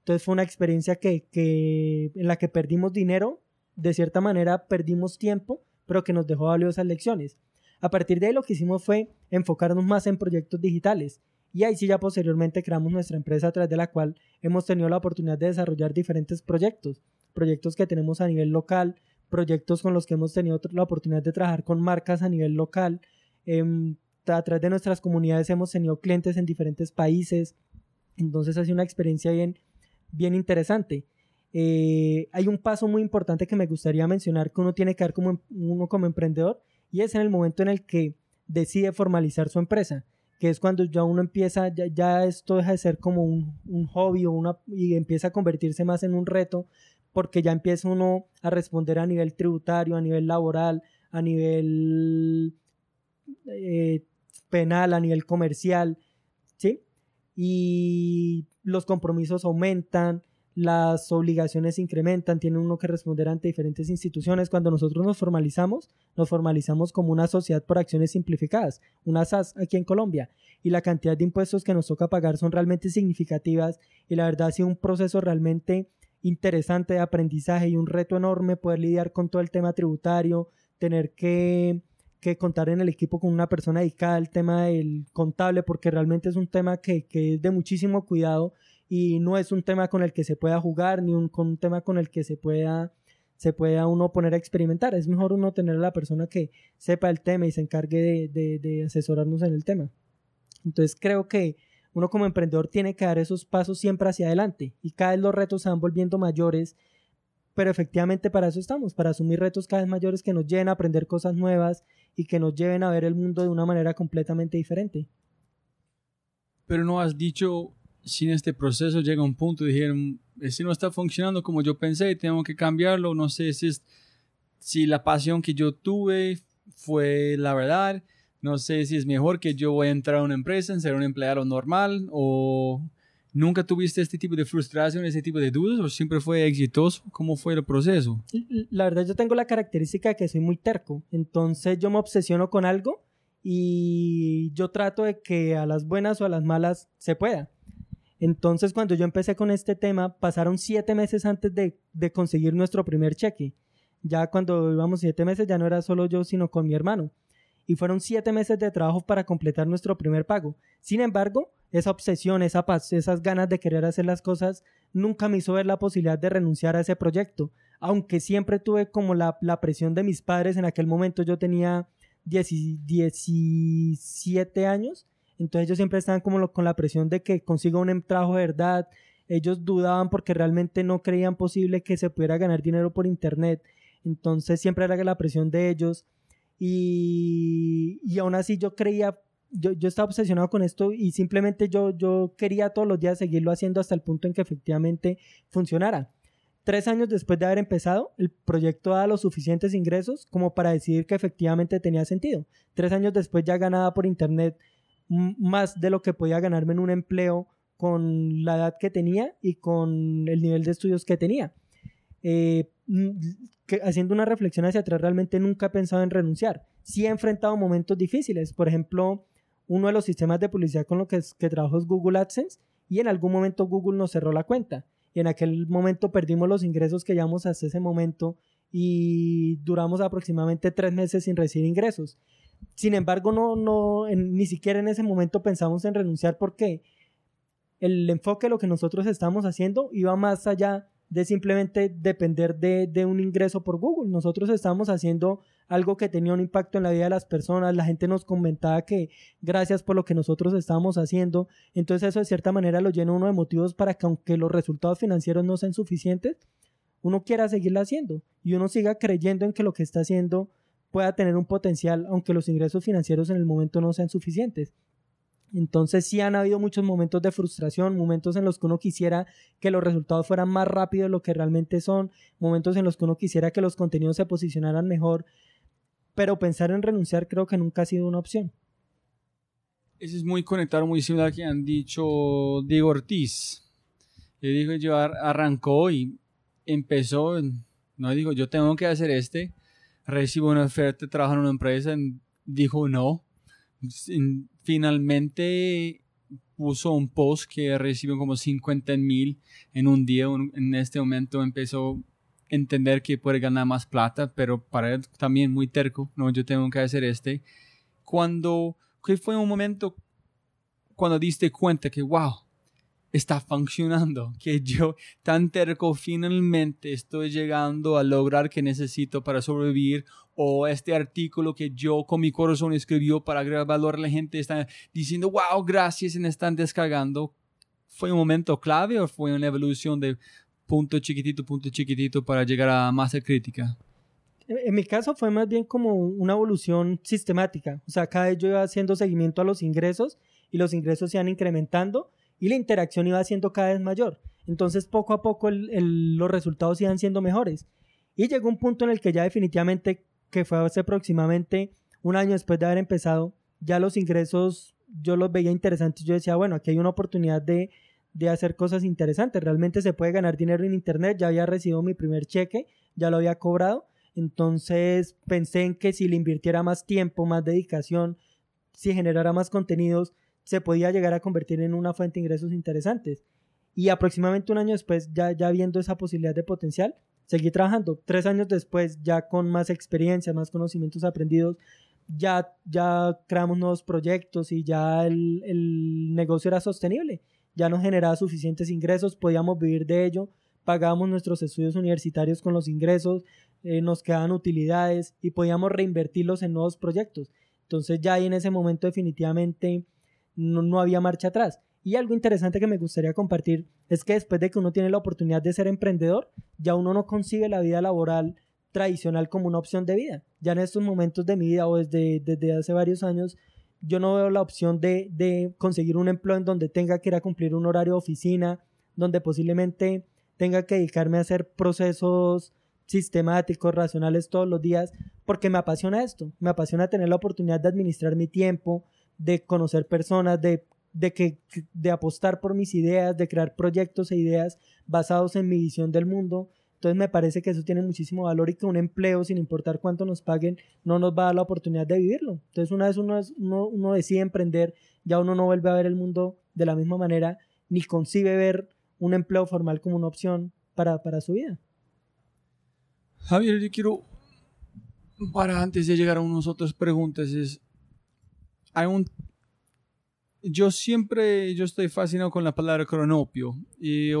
Entonces fue una experiencia que, que, en la que perdimos dinero, de cierta manera perdimos tiempo, pero que nos dejó valiosas lecciones. A partir de ahí lo que hicimos fue enfocarnos más en proyectos digitales y ahí sí ya posteriormente creamos nuestra empresa a través de la cual hemos tenido la oportunidad de desarrollar diferentes proyectos, proyectos que tenemos a nivel local, proyectos con los que hemos tenido la oportunidad de trabajar con marcas a nivel local. Em, a través de nuestras comunidades hemos tenido clientes en diferentes países. Entonces ha una experiencia bien, bien interesante. Eh, hay un paso muy importante que me gustaría mencionar que uno tiene que dar como em, uno como emprendedor y es en el momento en el que decide formalizar su empresa, que es cuando ya uno empieza, ya, esto deja de ser como un, un hobby o una, y empieza a convertirse más en un reto porque ya empieza uno a responder a nivel tributario, a nivel laboral, a nivel eh, penal, a nivel comercial, ¿sí? Y los compromisos aumentan, las obligaciones incrementan, tiene uno que responder ante diferentes instituciones. Cuando nosotros nos formalizamos, nos formalizamos como una sociedad por acciones simplificadas, una SAS aquí en Colombia, y la cantidad de impuestos que nos toca pagar son realmente significativas y la verdad ha sido un proceso realmente interesante de aprendizaje y un reto enorme poder lidiar con todo el tema tributario, tener que, contar en el equipo con una persona dedicada al tema del contable, porque realmente es un tema que, es de muchísimo cuidado y no es un tema con el que se pueda jugar, ni un, con un tema con el que se pueda, se pueda uno poner a experimentar. Es mejor uno tener a la persona que sepa el tema y se encargue de, de asesorarnos en el tema. Entonces creo que uno como emprendedor tiene que dar esos pasos siempre hacia adelante y cada vez los retos se van volviendo mayores, pero efectivamente para eso estamos, para asumir retos cada vez mayores que nos lleven a aprender cosas nuevas y que nos lleven a ver el mundo de una manera completamente diferente. Pero no has dicho si en este proceso llega un punto dijeron, si no está funcionando como yo pensé, tengo que cambiarlo, no sé si, es, si la pasión que yo tuve fue la verdad, no sé si es mejor que yo voy a entrar a una empresa, en ser un empleado normal o nunca tuviste este tipo de frustración, ese tipo de dudas o siempre fue exitoso. ¿Cómo fue el proceso? La verdad yo tengo la característica de que soy muy terco, entonces yo me obsesiono con algo y yo trato de que a las buenas o a las malas se pueda. Entonces cuando yo empecé con este tema pasaron siete meses antes de, de conseguir nuestro primer cheque. Ya cuando íbamos siete meses ya no era solo yo sino con mi hermano y fueron siete meses de trabajo para completar nuestro primer pago. Sin embargo, esa obsesión, esa paz, esas ganas de querer hacer las cosas, nunca me hizo ver la posibilidad de renunciar a ese proyecto, aunque siempre tuve como la, presión de mis padres, en aquel momento yo tenía 17 años, entonces ellos siempre estaban como con la presión de que consiga un trabajo de verdad, ellos dudaban porque realmente no creían posible que se pudiera ganar dinero por internet, entonces siempre era la presión de ellos, y, y aún así yo creía, yo, yo, estaba obsesionado con esto y simplemente yo, yo quería todos los días seguirlo haciendo hasta el punto en que efectivamente funcionara. Tres años después de haber empezado, el proyecto daba los suficientes ingresos como para decidir que efectivamente tenía sentido. Tres años después ya ganaba por internet más de lo que podía ganarme en un empleo con la edad que tenía y con el nivel de estudios que tenía. Eh, haciendo una reflexión hacia atrás, realmente nunca he pensado en renunciar. Sí he enfrentado momentos difíciles. Por ejemplo, uno de los sistemas de publicidad con los que, que trabajo es Google AdSense y en algún momento Google nos cerró la cuenta. Y en aquel momento perdimos los ingresos que llevamos hasta ese momento y duramos aproximadamente tres meses sin recibir ingresos. Sin embargo, no, no, ni siquiera en ese momento pensamos en renunciar porque el enfoque de lo que nosotros estamos haciendo iba más allá de simplemente depender de, un ingreso por Google. Nosotros estamos haciendo algo que tenía un impacto en la vida de las personas, la gente nos comentaba que gracias por lo que nosotros estamos haciendo, entonces eso de cierta manera lo llena uno de motivos para que aunque los resultados financieros no sean suficientes, uno quiera seguirlo haciendo y uno siga creyendo en que lo que está haciendo pueda tener un potencial, aunque los ingresos financieros en el momento no sean suficientes. Entonces sí han habido muchos momentos de frustración, momentos en los que uno quisiera que los resultados fueran más rápidos de lo que realmente son, momentos en los que uno quisiera que los contenidos se posicionaran mejor, pero pensar en renunciar creo que nunca ha sido una opción. Eso es muy conectado, muy similar a que han dicho Diego Ortiz. Él dijo, yo arrancó y empezó, no dijo, yo tengo que hacer este, recibo una oferta de trabajar en una empresa, dijo no, finalmente puso un post que recibió como 50 mil en un día. En este momento empezó a entender que puede ganar más plata, pero para él también muy terco. No, yo tengo que hacer este. Cuando, que fue un momento cuando diste cuenta que, wow, está funcionando, que yo tan terco finalmente estoy llegando a lograr que necesito para sobrevivir o este artículo que yo con mi corazón escribió para agregar valor a la gente está diciendo, wow, gracias, y me están descargando. ¿Fue un momento clave o fue una evolución de punto chiquitito, punto chiquitito para llegar a masa crítica? En mi caso fue más bien como una evolución sistemática. O sea, cada vez yo iba haciendo seguimiento a los ingresos y los ingresos se iban incrementando y la interacción iba siendo cada vez mayor. Entonces poco a poco los resultados iban siendo mejores. Y llegó un punto en el que ya definitivamente, que fue hace aproximadamente un año después de haber empezado, ya los ingresos yo los veía interesantes. Yo decía, bueno, aquí hay una oportunidad de, de hacer cosas interesantes. Realmente se puede ganar dinero en Internet. Ya había recibido mi primer cheque, ya lo había cobrado. Entonces pensé en que si le invirtiera más tiempo, más dedicación, si generara más contenidos, se podía llegar a convertir en una fuente de ingresos interesantes. Y aproximadamente un año después, ya, ya viendo esa posibilidad de potencial, seguí trabajando. Tres años después, ya con más experiencia, más conocimientos aprendidos, ya, ya creamos nuevos proyectos y ya el, el negocio era sostenible. Ya nos generaba suficientes ingresos, podíamos vivir de ello, pagábamos nuestros estudios universitarios con los ingresos, eh, nos quedaban utilidades y podíamos reinvertirlos en nuevos proyectos. Entonces ya ahí en ese momento definitivamente no, había marcha atrás. Y algo interesante que me gustaría compartir es que después de que uno tiene la oportunidad de ser emprendedor, ya uno no consigue la vida laboral tradicional como una opción de vida. Ya en estos momentos de mi vida o desde, desde hace varios años, yo no veo la opción de, de, conseguir un empleo en donde tenga que ir a cumplir un horario de oficina, donde posiblemente tenga que dedicarme a hacer procesos sistemáticos, racionales todos los días, porque me apasiona esto, me apasiona tener la oportunidad de administrar mi tiempo, de conocer personas, de, de, que, de apostar por mis ideas, de crear proyectos e ideas basados en mi visión del mundo. Entonces me parece que eso tiene muchísimo valor y que un empleo, sin importar cuánto nos paguen, no nos va a dar la oportunidad de vivirlo. Entonces una vez uno, uno, uno decide emprender, ya uno no vuelve a ver el mundo de la misma manera, ni concibe ver un empleo formal como una opción para, para su vida. Javier, yo quiero, para antes de llegar a unas otras preguntas, es, hay un yo siempre yo estoy fascinado con la palabra cronopio y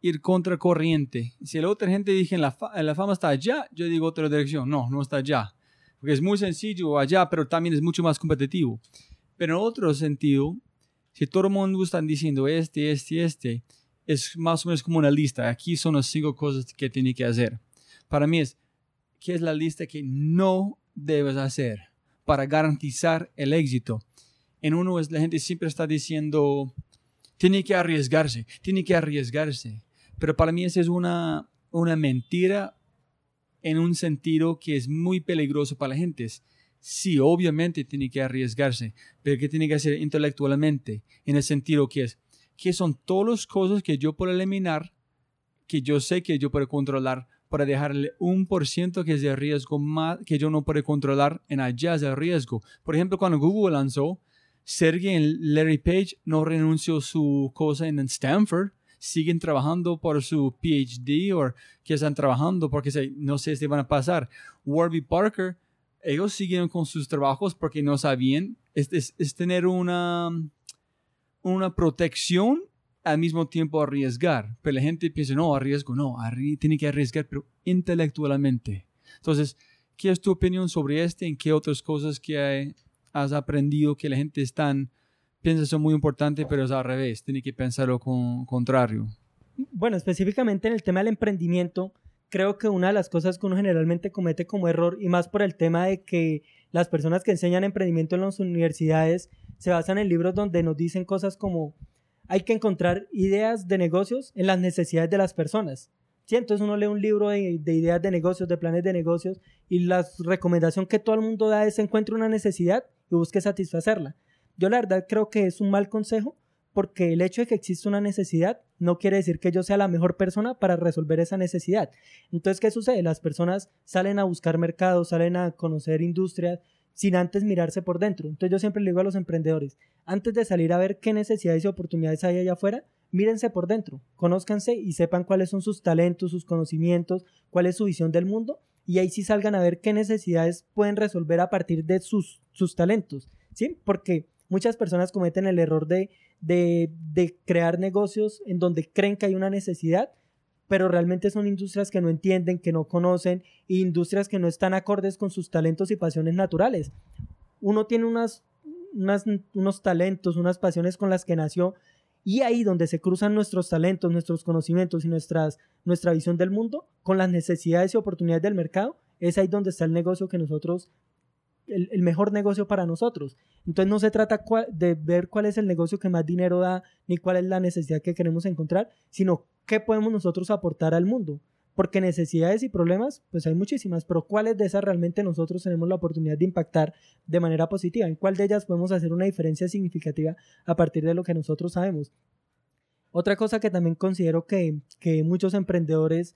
ir contra corriente. Si la otra gente dice la, la fama está allá, yo digo otra dirección. No, no está allá. Porque es muy sencillo allá, pero también es mucho más competitivo. Pero en otro sentido, si todo el mundo está diciendo este, este, este, es más o menos como una lista. Aquí son las cinco cosas que tiene que hacer. Para mí es, ¿qué es la lista que no debes hacer? para garantizar el éxito. En uno es la gente siempre está diciendo, tiene que arriesgarse, tiene que arriesgarse. Pero para mí esa es una, una mentira en un sentido que es muy peligroso para la gente. Sí, obviamente tiene que arriesgarse, pero ¿qué tiene que hacer intelectualmente? En el sentido que es, ¿qué son todas las cosas que yo puedo eliminar, que yo sé que yo puedo controlar para dejarle un por ciento que es de riesgo más que yo no puedo controlar en allá de riesgo. Por ejemplo, cuando Google lanzó, Sergey Larry Page no renunció su cosa en Stanford, siguen trabajando por su PhD o que están trabajando porque no sé si van a pasar. Warby Parker, ellos siguieron con sus trabajos porque no sabían, es, es tener una, una protección al mismo tiempo arriesgar. Pero la gente piensa, no, arriesgo, no, tiene que arriesgar, pero intelectualmente. Entonces, ¿qué es tu opinión sobre este? ¿En qué otras cosas que has aprendido que la gente están, piensa son muy importantes, pero es al revés, tiene que pensar lo contrario? Bueno, específicamente en el tema del emprendimiento, creo que una de las cosas que uno generalmente comete como error, y más por el tema de que las personas que enseñan emprendimiento en las universidades se basan en libros donde nos dicen cosas como hay que encontrar ideas de negocios en las necesidades de las personas. ¿Sí? Entonces uno lee un libro de, ideas de negocios, de planes de negocios, y la recomendación que todo el mundo da es encuentre una necesidad y busque satisfacerla. Yo la verdad creo que es un mal consejo porque el hecho de que exista una necesidad no quiere decir que yo sea la mejor persona para resolver esa necesidad. Entonces, ¿qué sucede? Las personas salen a buscar mercados, salen a conocer industrias sin antes mirarse por dentro. Entonces yo siempre le digo a los emprendedores, antes de salir a ver qué necesidades y oportunidades hay allá afuera, mírense por dentro, conózcanse y sepan cuáles son sus talentos, sus conocimientos, cuál es su visión del mundo y ahí sí salgan a ver qué necesidades pueden resolver a partir de sus, sus talentos, ¿sí? Porque muchas personas cometen el error de de, crear negocios en donde creen que hay una necesidad, pero realmente son industrias que no entienden, que no conocen, e industrias que no están acordes con sus talentos y pasiones naturales. Uno tiene unas, unos talentos, unas pasiones con las que nació, y ahí donde se cruzan nuestros talentos, nuestros conocimientos y nuestras, nuestra visión del mundo con las necesidades y oportunidades del mercado, es ahí donde está el negocio que nosotros el, mejor negocio para nosotros. Entonces no se trata de ver cuál es el negocio que más dinero da, ni cuál es la necesidad que queremos encontrar, sino qué podemos nosotros aportar al mundo. Porque necesidades y problemas, pues hay muchísimas, pero cuáles de esas realmente nosotros tenemos la oportunidad de impactar de manera positiva, en cuál de ellas podemos hacer una diferencia significativa a partir de lo que nosotros sabemos. Otra cosa que también considero que, que muchos emprendedores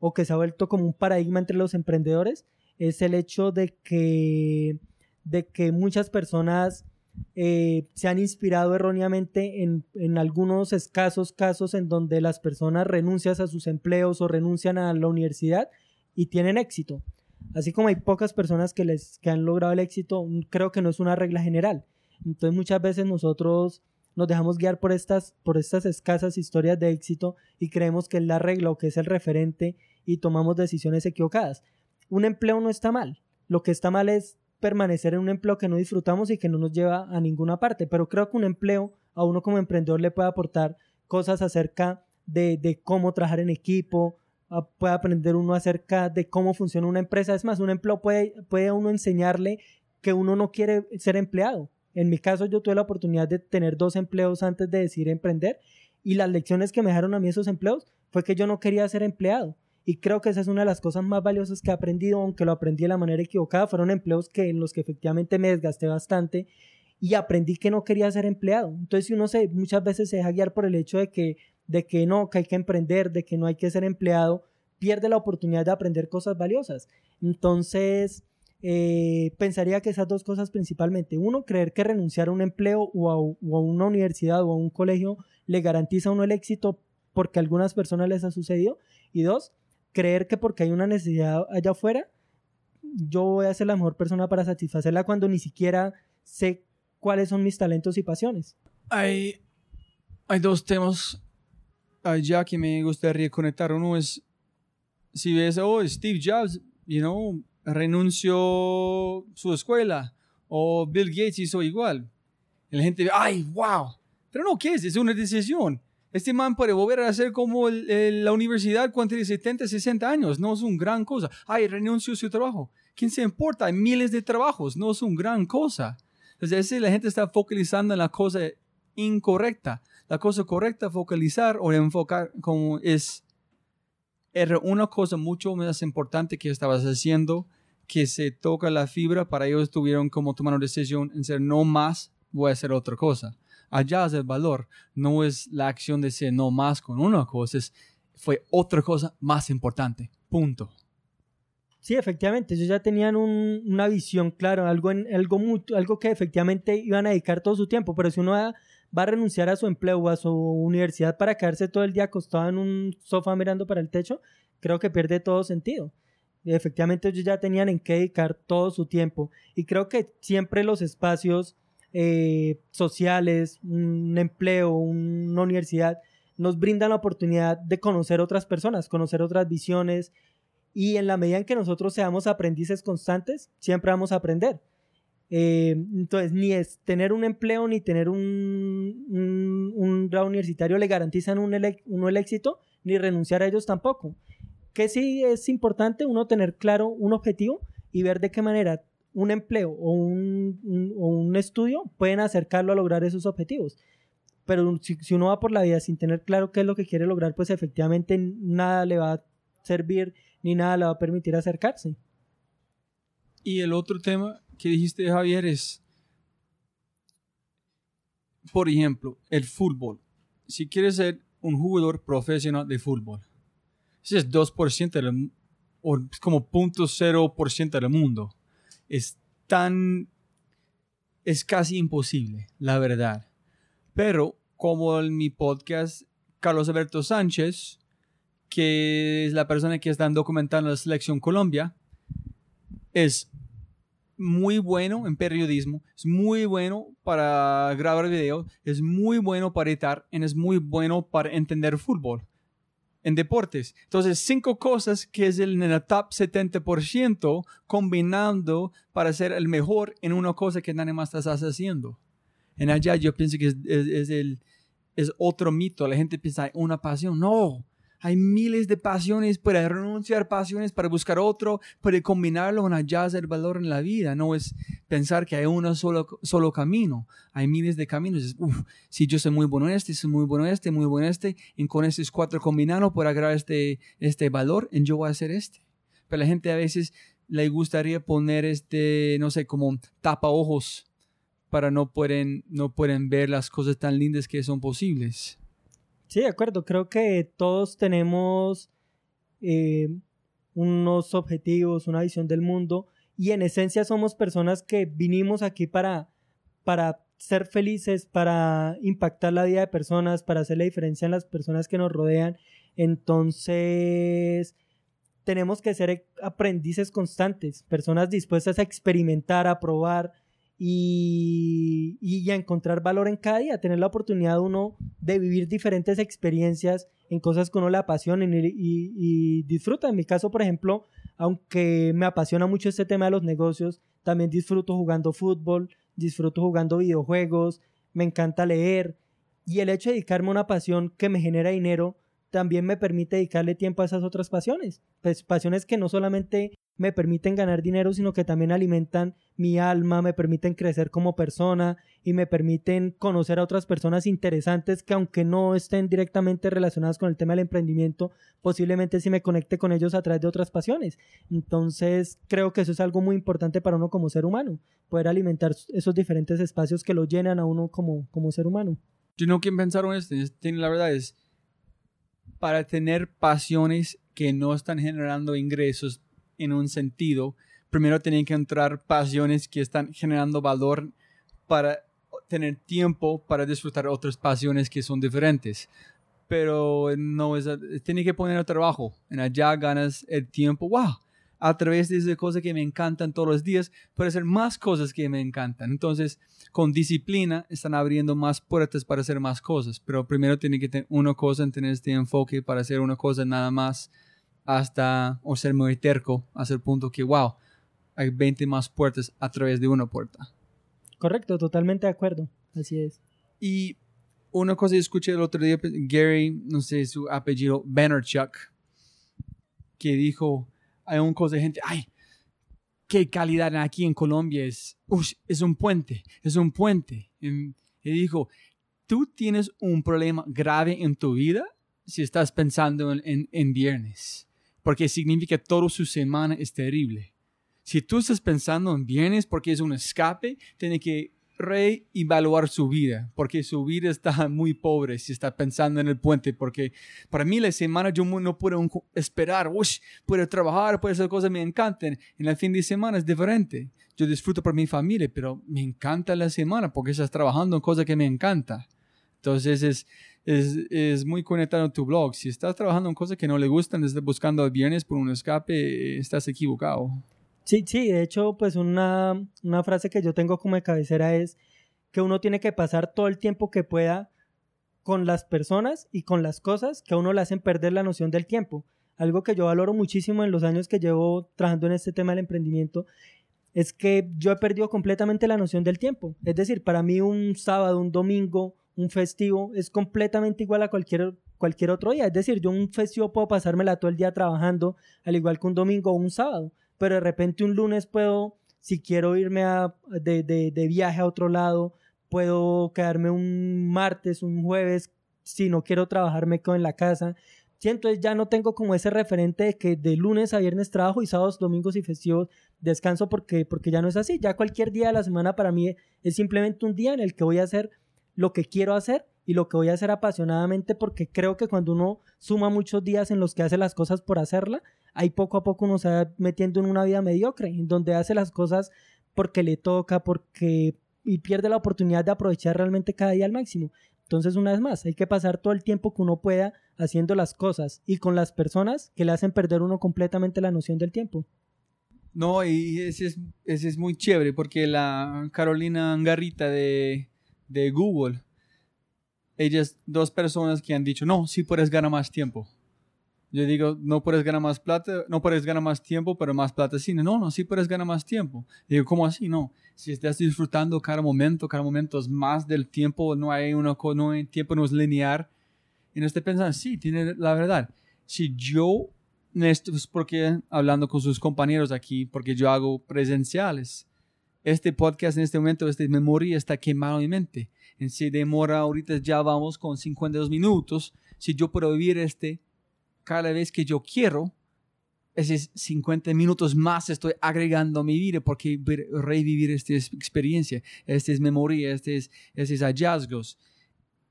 o que se ha vuelto como un paradigma entre los emprendedores es el hecho de que, de que muchas personas eh, se han inspirado erróneamente en, en, algunos escasos casos en donde las personas renuncian a sus empleos o renuncian a la universidad y tienen éxito. Así como hay pocas personas que, les, que han logrado el éxito, creo que no es una regla general. Entonces muchas veces nosotros nos dejamos guiar por estas, por estas escasas historias de éxito y creemos que es la regla o que es el referente y tomamos decisiones equivocadas un empleo no está mal. Lo que está mal es permanecer en un empleo que no disfrutamos y que no nos lleva a ninguna parte. Pero creo que un empleo a uno como emprendedor le puede aportar cosas acerca de, cómo trabajar en equipo, puede aprender uno acerca de cómo funciona una empresa. Es más, un empleo puede, puede uno enseñarle que uno no quiere ser empleado. En mi caso, yo tuve la oportunidad de tener dos empleos antes de decidir emprender y las lecciones que me dejaron a mí esos empleos fue que yo no quería ser empleado. Y creo que esa es una de las cosas más valiosas que he aprendido, aunque lo aprendí de la manera equivocada. Fueron empleos que, en los que efectivamente me desgasté bastante y aprendí que no quería ser empleado. Entonces, si uno se, muchas veces se deja guiar por el hecho de que, de que no, que hay que emprender, de que no hay que ser empleado, pierde la oportunidad de aprender cosas valiosas. Entonces, eh, pensaría que esas dos cosas principalmente. Uno, creer que renunciar a un empleo o a, o a, una universidad o a un colegio le garantiza a uno el éxito porque a algunas personas les ha sucedido. Y dos, creer que porque hay una necesidad allá afuera, yo voy a ser la mejor persona para satisfacerla cuando ni siquiera sé cuáles son mis talentos y pasiones. Hay, hay dos temas allá que me gustaría conectar. Uno es, si ves, oh, Steve Jobs, you know, renunció su escuela, o Bill Gates hizo igual. Y la gente, ay, wow. Pero no, ¿qué es? Es una decisión. Este man puede volver a ser como la universidad cuando tiene 70, 60 años. No es una gran cosa. Ay, renunció a su trabajo. ¿Quién se importa? Hay miles de trabajos. No es una gran cosa. Entonces, la gente está focalizando en la cosa incorrecta. La cosa correcta, focalizar o enfocar como es era una cosa mucho más importante que estabas haciendo, que se toca la fibra, para ellos tuvieron como tomar una decisión en ser no más, voy a hacer otra cosa allá el valor, no es la acción de ser no más con una cosa, es, fue otra cosa más importante, punto. Sí, efectivamente, ellos ya tenían una visión, claro, algo, en, algo, algo que efectivamente iban a dedicar todo su tiempo, pero si uno va, va, a renunciar a su empleo o a su universidad para quedarse todo el día acostado en un sofá mirando para el techo, creo que pierde todo sentido. Efectivamente, ellos ya tenían en qué dedicar todo su tiempo y creo que siempre los espacios eh, sociales, un empleo, una universidad, nos brindan la oportunidad de conocer otras personas, conocer otras visiones y en la medida en que nosotros seamos aprendices constantes, siempre vamos a aprender. Eh, entonces, ni es tener un empleo ni tener un, un, grado universitario le garantizan un uno el éxito, ni renunciar a ellos tampoco. Que sí es importante uno tener claro un objetivo y ver de qué manera un empleo o un, o un estudio pueden acercarlo a lograr esos objetivos. Pero si, si uno va por la vida sin tener claro qué es lo que quiere lograr, pues efectivamente nada le va a servir ni nada le va a permitir acercarse. Y el otro tema que dijiste, Javier, es, por ejemplo, el fútbol. Si quieres ser un jugador profesional de fútbol, ese es 2% del, o como 0.0% del mundo. Es tan, es casi imposible, la verdad. Pero como en mi podcast, Carlos Alberto Sánchez, que es la persona que está documentando la selección Colombia, es muy bueno en periodismo, es muy bueno para grabar video, es muy bueno para editar y es muy bueno para entender fútbol en deportes. Entonces, cinco cosas que es el, en el top 70% combinando para ser el mejor en una cosa que nadie más estás haciendo. En allá yo pienso que es, es- es el, es otro mito. La gente piensa, una pasión. No, hay miles de pasiones para renunciar pasiones, para buscar otro, para combinarlo allá es el valor en la vida. No es pensar que hay uno solo, solo camino. Hay miles de caminos. Si yo soy muy bueno en este, soy muy bueno en este, muy bueno en este, y con estos cuatro combinarlo para agarrar este, este valor, y yo voy a hacer este. Pero la gente a veces le gustaría poner este, no sé, como tapa ojos para no pueden, no pueden ver las cosas tan lindas que son posibles. Sí, de acuerdo. Creo que todos tenemos eh, unos objetivos, una visión del mundo y en esencia somos personas que vinimos aquí para, para ser felices, para impactar la vida de personas, para hacer la diferencia en las personas que nos rodean. Entonces, tenemos que ser aprendices constantes, personas dispuestas a experimentar, a probar y, y a encontrar valor en cada día, tener la oportunidad uno de vivir diferentes experiencias en cosas que uno le y, y disfruta. En mi caso, por ejemplo, aunque me apasiona mucho este tema de los negocios, también disfruto jugando fútbol, disfruto jugando videojuegos, me encanta leer y el hecho de dedicarme a una pasión que me genera dinero también me permite dedicarle tiempo a esas otras pasiones, pues pasiones que no solamente me permiten ganar dinero, sino que también alimentan mi alma, me permiten crecer como persona y me permiten conocer a otras personas interesantes que aunque no estén directamente relacionadas con el tema del emprendimiento, posiblemente sí me conecte con ellos a través de otras pasiones. Entonces, creo que eso es algo muy importante para uno como ser humano, poder alimentar esos diferentes espacios que lo llenan a uno como, como ser humano. Yo no quiero pensar en esto, la verdad es, para tener pasiones que no están generando ingresos en un sentido, primero tienen que entrar pasiones que están generando valor para tener tiempo para disfrutar otras pasiones que son diferentes. Pero no es, tiene que poner el trabajo. En allá ganas el tiempo. ¡Wow! A través de esas cosas que me encantan todos los días, puedo hacer más cosas que me encantan. Entonces, con disciplina, están abriendo más puertas para hacer más cosas. Pero primero tiene que tener una cosa, en tener este enfoque para hacer una cosa nada más hasta, o ser muy terco, hasta el punto que, wow, hay 20 más puertas a través de una puerta. Correcto, totalmente de acuerdo. Así es. Y una cosa que escuché el otro día, Gary, no sé su apellido, Vaynerchuk, que dijo, hay un cosa de gente, ay, qué calidad aquí en Colombia es, uff, es un puente, es un puente. Y, y dijo, tú tienes un problema grave en tu vida si estás pensando en, en, en viernes, porque significa que toda su semana es terrible. Si tú estás pensando en viernes porque es un escape, tiene que reevaluar su vida, porque su vida está muy pobre si está pensando en el puente, porque para mí la semana yo no puedo esperar, uff, puedo trabajar, puedo hacer cosas que me encantan, en el fin de semana es diferente. Yo disfruto por mi familia, pero me encanta la semana porque estás trabajando en cosas que me encantan. Entonces es, es, es, muy conectado a tu blog. Si estás trabajando en cosas que no le gustan, estás buscando el viernes por un escape, estás equivocado. Sí, sí, de hecho, pues una, una frase que yo tengo como cabecera es que uno tiene que pasar todo el tiempo que pueda con las personas y con las cosas que a uno le hacen perder la noción del tiempo. Algo que yo valoro muchísimo en los años que llevo trabajando en este tema del emprendimiento es que yo he perdido completamente la noción del tiempo. Es decir, para mí un sábado, un domingo, un festivo es completamente igual a cualquier, cualquier otro día. Es decir, yo un festivo puedo pasármela todo el día trabajando, al igual que un domingo o un sábado, pero de repente un lunes puedo si quiero irme a, de, de, de viaje a otro lado, puedo quedarme un martes, un jueves, si no quiero trabajar me quedo en la casa. Sí, entonces ya no tengo como ese referente de que de lunes a viernes trabajo y sábados, domingos y festivos descanso porque, porque ya no es así. Ya cualquier día de la semana para mí es simplemente un día en el que voy a hacer lo que quiero hacer y lo que voy a hacer apasionadamente porque creo que cuando uno suma muchos días en los que hace las cosas por hacerla, ahí poco a poco uno se va metiendo en una vida mediocre, en donde hace las cosas porque le toca, porque y pierde la oportunidad de aprovechar realmente cada día al máximo. Entonces, una vez más, hay que pasar todo el tiempo que uno pueda haciendo las cosas y con las personas que le hacen perder uno completamente la noción del tiempo. No, y ese es, ese es muy chévere porque la Carolina Angarrita de, de Google, ellas dos personas que han dicho, no, sí puedes ganar más tiempo. Yo digo, no puedes ganar más plata, no puedes ganar más tiempo, pero más plata sí. No, no, sí puedes ganar más tiempo. Digo, ¿cómo así? No. Si estás disfrutando cada momento, cada momento es más del tiempo, no hay uno, no hay tiempo, no es lineal. Y no estoy pensando, sí, tiene la verdad. Si yo, esto es porque hablando con sus compañeros aquí, porque yo hago presenciales. Este podcast en este momento, esta memoria está quemado en mi mente. En si demora, ahorita ya vamos con 52 minutos. Si yo puedo vivir este cada vez que yo quiero, esos 50 minutos más estoy agregando a mi vida porque revivir esta experiencia, esta es memoria, estos, estos hallazgos.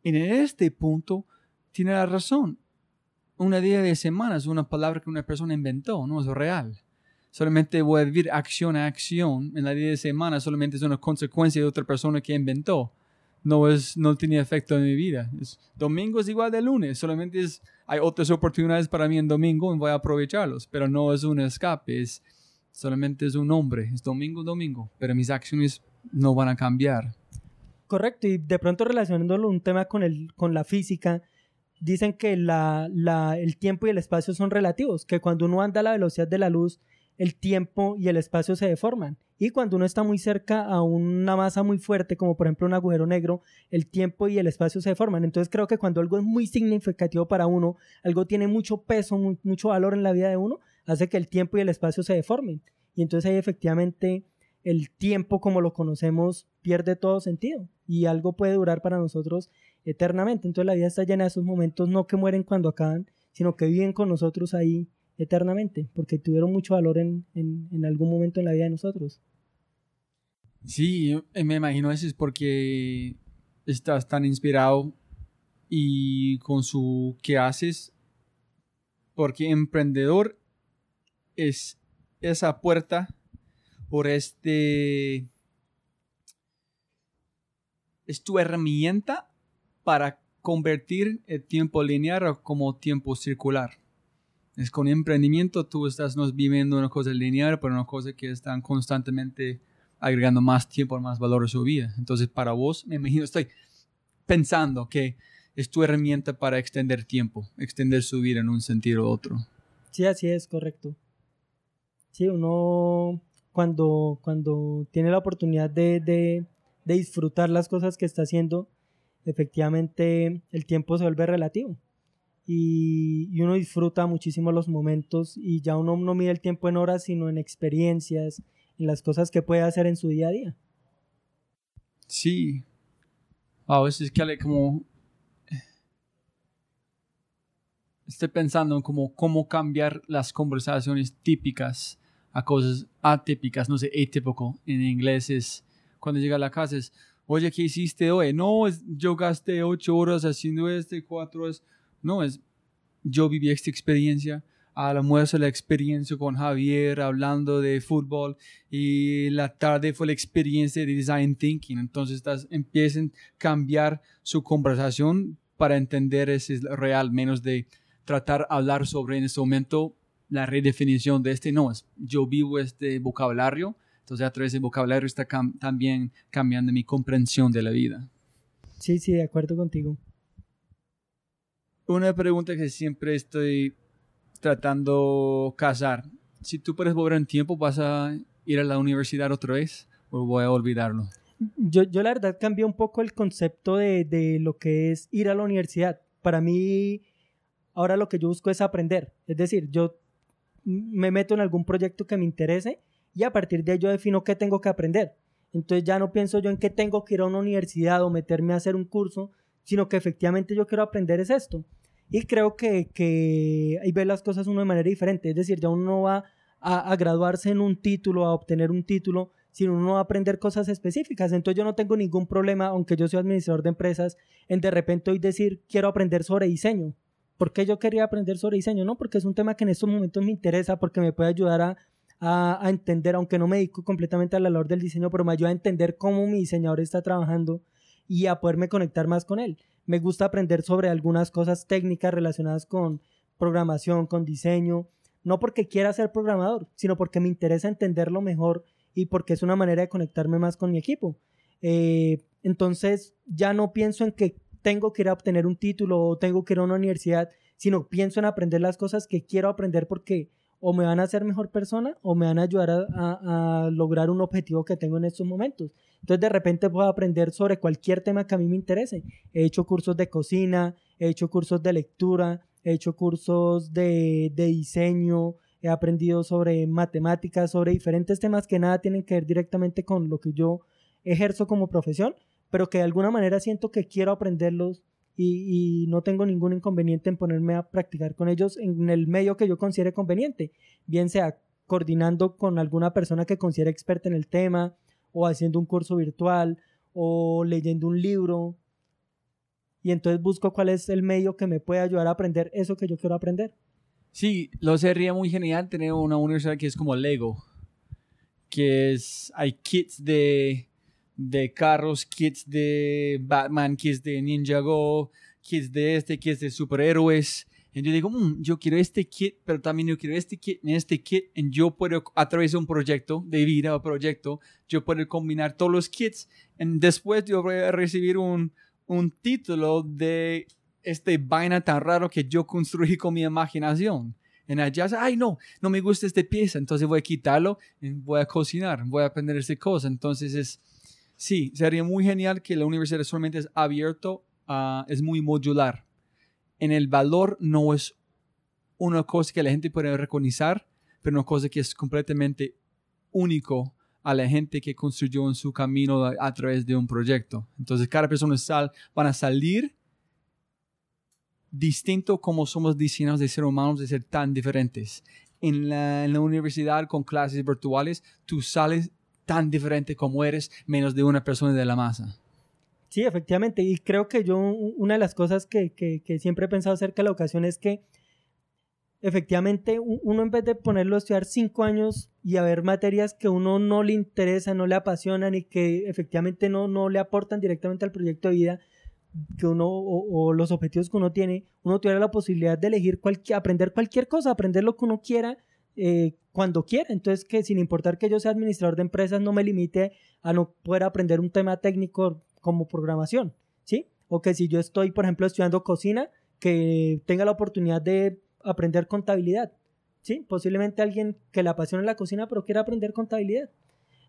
En este punto, tiene la razón. Una día de semana es una palabra que una persona inventó, no es real. Solamente voy a vivir acción a acción. En la día de semana solamente es una consecuencia de otra persona que inventó. No, es, no tiene efecto en mi vida. Es, domingo es igual de lunes, solamente es hay otras oportunidades para mí en domingo y voy a aprovecharlos, pero no es un escape, es solamente es un nombre, es domingo, domingo, pero mis acciones no van a cambiar. Correcto, y de pronto relacionándolo un tema con, el, con la física, dicen que la, la, el tiempo y el espacio son relativos, que cuando uno anda a la velocidad de la luz, el tiempo y el espacio se deforman. Y cuando uno está muy cerca a una masa muy fuerte, como por ejemplo un agujero negro, el tiempo y el espacio se deforman. Entonces creo que cuando algo es muy significativo para uno, algo tiene mucho peso, mucho valor en la vida de uno, hace que el tiempo y el espacio se deformen. Y entonces ahí efectivamente el tiempo como lo conocemos pierde todo sentido y algo puede durar para nosotros eternamente. Entonces la vida está llena de esos momentos no que mueren cuando acaban, sino que viven con nosotros ahí eternamente, porque tuvieron mucho valor en, en, algún momento en la vida de nosotros. Sí, me imagino eso es porque estás tan inspirado y con su qué haces, porque emprendedor es esa puerta por este es tu herramienta para convertir el tiempo lineal como tiempo circular. Es con emprendimiento tú estás no viviendo una cosa lineal, pero una cosa que están constantemente agregando más tiempo, más valor a su vida. Entonces, para vos, me imagino, estoy pensando que es tu herramienta para extender tiempo, extender su vida en un sentido u otro. Sí, así es, correcto. Sí, uno cuando, cuando tiene la oportunidad de, de, de disfrutar las cosas que está haciendo, efectivamente el tiempo se vuelve relativo y, uno disfruta muchísimo los momentos y ya uno no mide el tiempo en horas, sino en experiencias, en las cosas que puede hacer en su día a día. Sí. A veces que como... Estoy pensando en cómo, cómo cambiar las conversaciones típicas a cosas atípicas, no sé, atípico en inglés es cuando llega a la casa es, oye, ¿qué hiciste hoy? No, yo gasté ocho horas haciendo este, cuatro horas no, es yo viví esta experiencia, al almuerzo la experiencia con Javier hablando de fútbol y la tarde fue la experiencia de design thinking. Entonces estás, empiecen a cambiar su conversación para entender ese es real, menos de tratar de hablar sobre en este momento la redefinición de este. No, es, yo vivo este vocabulario, entonces a través del vocabulario está también cambiando mi comprensión de la vida. Sí, sí, de acuerdo contigo una pregunta que siempre estoy tratando casar. Si tú puedes volver en tiempo, ¿vas a ir a la universidad otra vez o voy a olvidarlo? Yo, yo la verdad cambié un poco el concepto de, de lo que es ir a la universidad. Para mí, ahora lo que yo busco es aprender. Es decir, yo me meto en algún proyecto que me interese y a partir de ello defino qué tengo que aprender. Entonces ya no pienso yo en que tengo que ir a una universidad o meterme a hacer un curso, sino que efectivamente yo quiero aprender es esto. Y creo que, que ahí ve las cosas uno de manera diferente. Es decir, ya uno no va a, graduarse en un título, a obtener un título, sino uno va a aprender cosas específicas. Entonces yo no tengo ningún problema, aunque yo soy administrador de empresas, en de repente hoy decir, quiero aprender sobre diseño. ¿Por qué yo quería aprender sobre diseño? No, porque es un tema que en estos momentos me interesa, porque me puede ayudar a, a, a entender, aunque no me dedico completamente a la labor del diseño, pero me ayuda a entender cómo mi diseñador está trabajando y a poderme conectar más con él me gusta aprender sobre algunas cosas técnicas relacionadas con programación, con diseño, no porque quiera ser programador, sino porque me interesa entenderlo mejor y porque es una manera de conectarme más con mi equipo. Eh, entonces ya no pienso en que tengo que ir a obtener un título o tengo que ir a una universidad, sino pienso en aprender las cosas que quiero aprender porque o me van a hacer mejor persona o me van a ayudar a, a, lograr un objetivo que tengo en estos momentos. Entonces de repente puedo aprender sobre cualquier tema que a mí me interese. He hecho cursos de cocina, he hecho cursos de lectura, he hecho cursos de, de diseño, he aprendido sobre matemáticas, sobre diferentes temas que nada tienen que ver directamente con lo que yo ejerzo como profesión, pero que de alguna manera siento que quiero aprenderlos y, no tengo ningún inconveniente en ponerme a practicar con ellos en el medio que yo considere conveniente, bien sea coordinando con alguna persona que considere experta en el tema, o haciendo un curso virtual, o leyendo un libro. Y entonces busco cuál es el medio que me puede ayudar a aprender eso que yo quiero aprender. Sí, lo sería muy genial tener una universidad que es como Lego, que es, hay kits de de carros, kits de Batman, kits de Ninja Go, kits de este, kits de superhéroes. Y yo digo, mm, yo quiero este kit, pero también yo quiero este kit, este kit, y yo puedo, a través de un proyecto, de vida o proyecto, yo puedo combinar todos los kits, y después yo voy a recibir un, un título de este vaina tan raro que yo construí con mi imaginación. En allá, ay, no, no me gusta esta pieza, entonces voy a quitarlo y voy a cocinar, voy a aprender esta cosa. Entonces es, Sí, sería muy genial que la universidad solamente es abierto, uh, es muy modular. En el valor no es una cosa que la gente puede reconocer, pero una cosa que es completamente único a la gente que construyó en su camino a, través de un proyecto. Entonces, cada persona sal, van a salir distinto como somos diseñados de ser humanos, de ser tan diferentes. En la, en la universidad con clases virtuales, tú sales tan diferente como eres, menos de una persona de la masa. Sí, efectivamente. Y creo que yo, una de las cosas que, que, siempre he pensado acerca de la ocasión es que efectivamente uno en vez de ponerlo a estudiar cinco años y a ver materias que uno no le interesa, no le apasionan y que efectivamente no, no le aportan directamente al proyecto de vida que uno o, los objetivos que uno tiene, uno tiene la posibilidad de elegir cualquier, aprender cualquier cosa, aprender lo que uno quiera eh, cuando quiera. Entonces, que sin importar que yo sea administrador de empresas, no me limite a no poder aprender un tema técnico como programación, ¿sí? O que si yo estoy, por ejemplo, estudiando cocina, que tenga la oportunidad de aprender contabilidad, ¿sí? Posiblemente alguien que le apasione la cocina, pero quiera aprender contabilidad.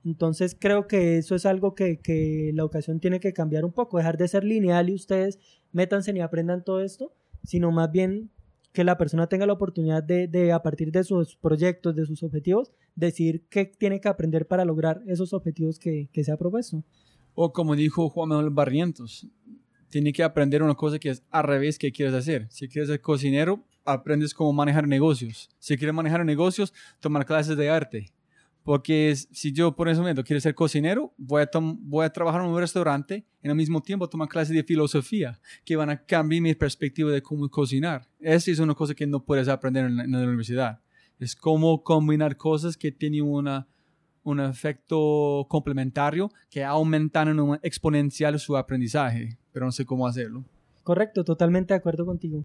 Entonces creo que eso es algo que, que, la educación tiene que cambiar un poco, dejar de ser lineal y ustedes métanse y aprendan todo esto, sino más bien que la persona tenga la oportunidad de, de, a partir de sus proyectos, de sus objetivos, decir qué tiene que aprender para lograr esos objetivos que, que se ha propuesto. O como dijo Juan Manuel Barrientos, tiene que aprender una cosa que es al revés que quieres hacer. Si quieres ser cocinero, aprendes cómo manejar negocios. Si quieres manejar negocios, tomar clases de arte. Porque si yo por ese momento quiero ser cocinero, voy a, voy a trabajar en un restaurante y al mismo tiempo tomar clases de filosofía que van a cambiar mi perspectiva de cómo cocinar. Esa es una cosa que no puedes aprender en la, en la universidad. Es cómo combinar cosas que tienen una, un efecto complementario que aumentan en un exponencial su aprendizaje, pero no sé cómo hacerlo. Correcto, totalmente de acuerdo contigo.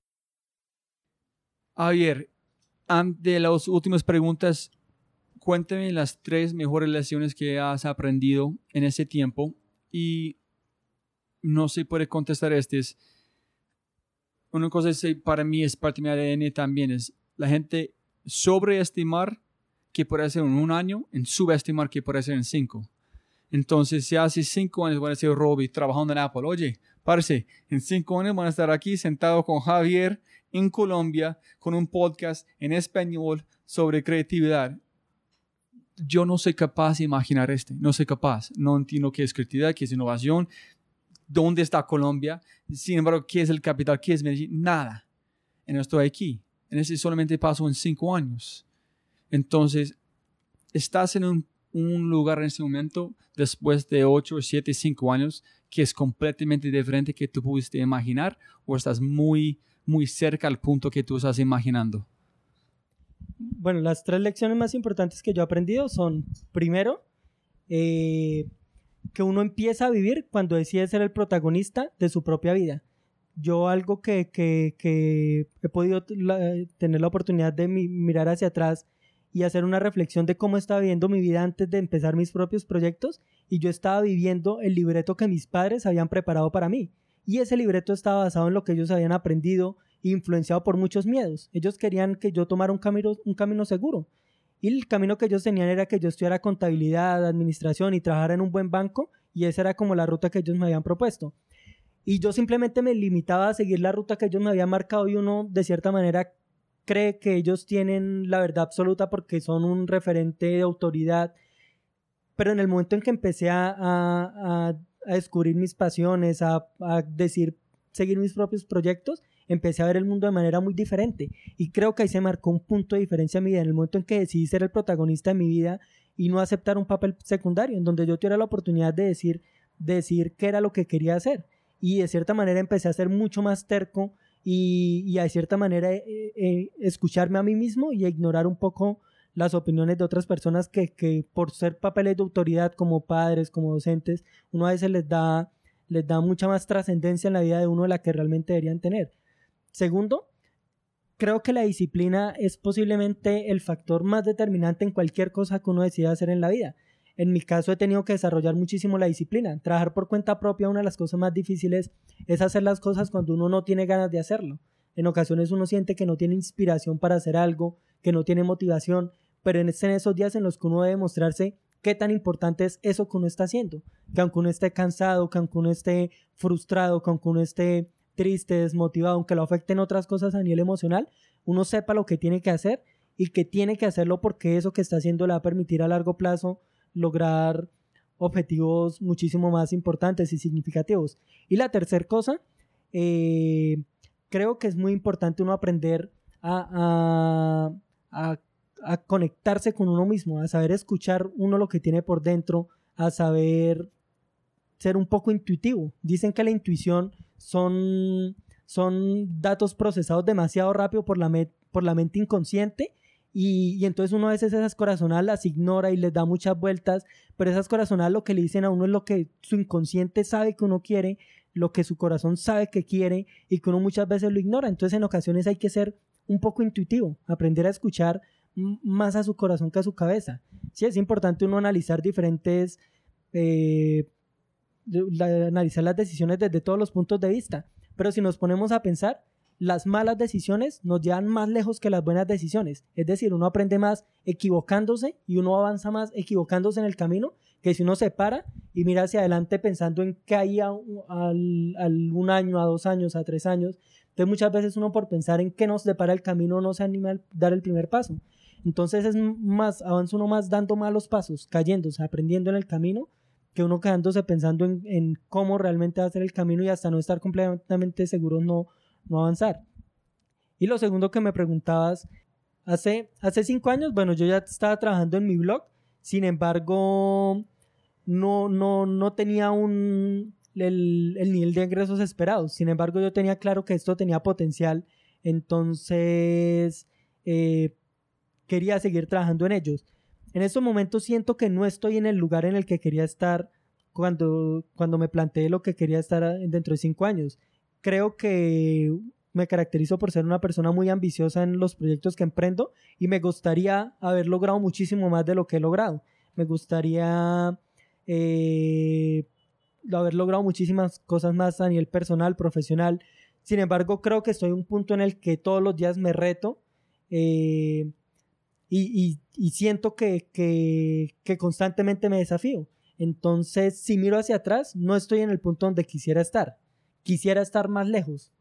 Javier, de las últimas preguntas, cuéntame las tres mejores lecciones que has aprendido en ese tiempo y no se puede contestar este. Es, una cosa que para mí es parte de mi ADN también, es la gente sobreestimar que puede ser en un año, en subestimar que puede ser en cinco. Entonces, si hace cinco años van a ser Robbie trabajando en Apple, oye, parece, en cinco años van a estar aquí sentado con Javier en Colombia con un podcast en español sobre creatividad yo no soy capaz de imaginar este, no soy capaz, no entiendo qué es creatividad, qué es innovación, dónde está Colombia, sin embargo, qué es el capital, qué es Medellín, nada. No estoy aquí. En ese solamente paso en cinco años. Entonces, estás en un, lugar en este momento, después de ocho, siete, cinco años, que es completamente diferente que tú pudiste imaginar, o estás muy, muy cerca al punto que tú estás imaginando. Bueno, las tres lecciones más importantes que yo he aprendido son, primero, eh, que uno empieza a vivir cuando decide ser el protagonista de su propia vida. Yo algo que, que, que he podido tener la oportunidad de mirar hacia atrás y hacer una reflexión de cómo estaba viviendo mi vida antes de empezar mis propios proyectos y yo estaba viviendo el libreto que mis padres habían preparado para mí. Y ese libreto estaba basado en lo que ellos habían aprendido, influenciado por muchos miedos. Ellos querían que yo tomara un camino, un camino seguro. Y el camino que ellos tenían era que yo estudiara contabilidad, administración y trabajara en un buen banco. Y esa era como la ruta que ellos me habían propuesto. Y yo simplemente me limitaba a seguir la ruta que ellos me habían marcado y uno de cierta manera cree que ellos tienen la verdad absoluta porque son un referente de autoridad. Pero en el momento en que empecé a, a, a descubrir mis pasiones, a, a decir, seguir mis propios proyectos, empecé a ver el mundo de manera muy diferente. Y creo que ahí se marcó un punto de diferencia en mi vida, en el momento en que decidí ser el protagonista de mi vida y no aceptar un papel secundario, en donde yo tuviera la oportunidad de decir, decir qué era lo que quería hacer. Y de cierta manera empecé a ser mucho más terco y, y de cierta manera eh, eh, escucharme a mí mismo y ignorar un poco las opiniones de otras personas que, que por ser papeles de autoridad como padres, como docentes, uno a veces les da, les da mucha más trascendencia en la vida de uno de la que realmente deberían tener. Segundo, creo que la disciplina es posiblemente el factor más determinante en cualquier cosa que uno decida hacer en la vida. En mi caso he tenido que desarrollar muchísimo la disciplina. Trabajar por cuenta propia, una de las cosas más difíciles es hacer las cosas cuando uno no tiene ganas de hacerlo. En ocasiones uno siente que no tiene inspiración para hacer algo, que no tiene motivación, pero en esos días en los que uno debe mostrarse qué tan importante es eso que uno está haciendo. Que aunque uno esté cansado, que aunque uno esté frustrado, que aunque uno esté triste, desmotivado, aunque lo afecten otras cosas a nivel emocional, uno sepa lo que tiene que hacer y que tiene que hacerlo porque eso que está haciendo le va a permitir a largo plazo lograr objetivos muchísimo más importantes y significativos. Y la tercera cosa, eh, creo que es muy importante uno aprender a, a, a, conectarse con uno mismo, a saber escuchar uno lo que tiene por dentro, a saber ser un poco intuitivo. Dicen que la intuición son, son datos procesados demasiado rápido por la, por la mente inconsciente y, entonces uno a veces esas corazonadas las ignora y les da muchas vueltas, pero esas corazonadas lo que le dicen a uno es lo que su inconsciente sabe que uno quiere, lo que su corazón sabe que quiere y que uno muchas veces lo ignora. Entonces en ocasiones hay que ser un poco intuitivo, aprender a escuchar más a su corazón que a su cabeza. Sí, es importante uno analizar diferentes eh, analizar las decisiones desde todos los puntos de vista. Pero si nos ponemos a pensar, las malas decisiones nos llevan más lejos que las buenas decisiones. Es decir, uno aprende más equivocándose y uno avanza más equivocándose en el camino que si uno se para y mira hacia adelante pensando en qué hay a, un año, a dos años, a tres años. Entonces muchas veces uno por pensar en qué nos depara el camino no se anima a dar el primer paso. Entonces es más, avanza uno más dando malos pasos, cayéndose, aprendiendo en el camino, que uno quedándose pensando en, cómo realmente va a ser el camino y hasta no estar completamente seguro no, no avanzar. Y lo segundo que me preguntabas, hace, hace cinco años, bueno, yo ya estaba trabajando en mi blog, sin embargo, no, no, no tenía un, el, el nivel de ingresos esperados. Sin embargo, yo tenía claro que esto tenía potencial, entonces eh, quería seguir trabajando en ellos. En estos momentos siento que no estoy en el lugar en el que quería estar cuando, cuando me planteé lo que quería estar dentro de cinco años. Creo que me caracterizo por ser una persona muy ambiciosa en los proyectos que emprendo y me gustaría haber logrado muchísimo más de lo que he logrado. Me gustaría eh, haber logrado muchísimas cosas más a nivel personal, profesional. Sin embargo, creo que estoy en un punto en el que todos los días me reto. Eh, y, siento que, que, constantemente me desafío. Entonces, si miro hacia atrás, no estoy en el punto donde quisiera estar. Quisiera estar más lejos.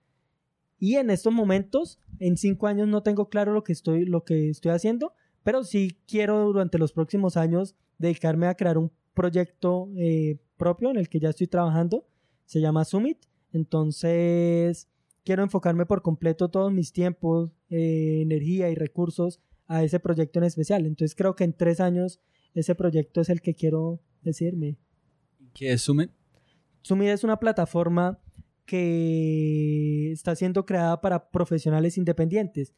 Y en estos momentos, en cinco años no tengo claro lo que estoy, lo que estoy haciendo, pero sí quiero durante los próximos años dedicarme a crear un proyecto eh, propio en el que ya estoy trabajando. Se llama Summit. Entonces, quiero enfocarme por completo todos mis tiempos, eh, energía y recursos a ese proyecto en especial. Entonces, creo que en tres años ese proyecto es el que quiero decirme. ¿Qué es Summit? Summit es una plataforma que está siendo creada para profesionales independientes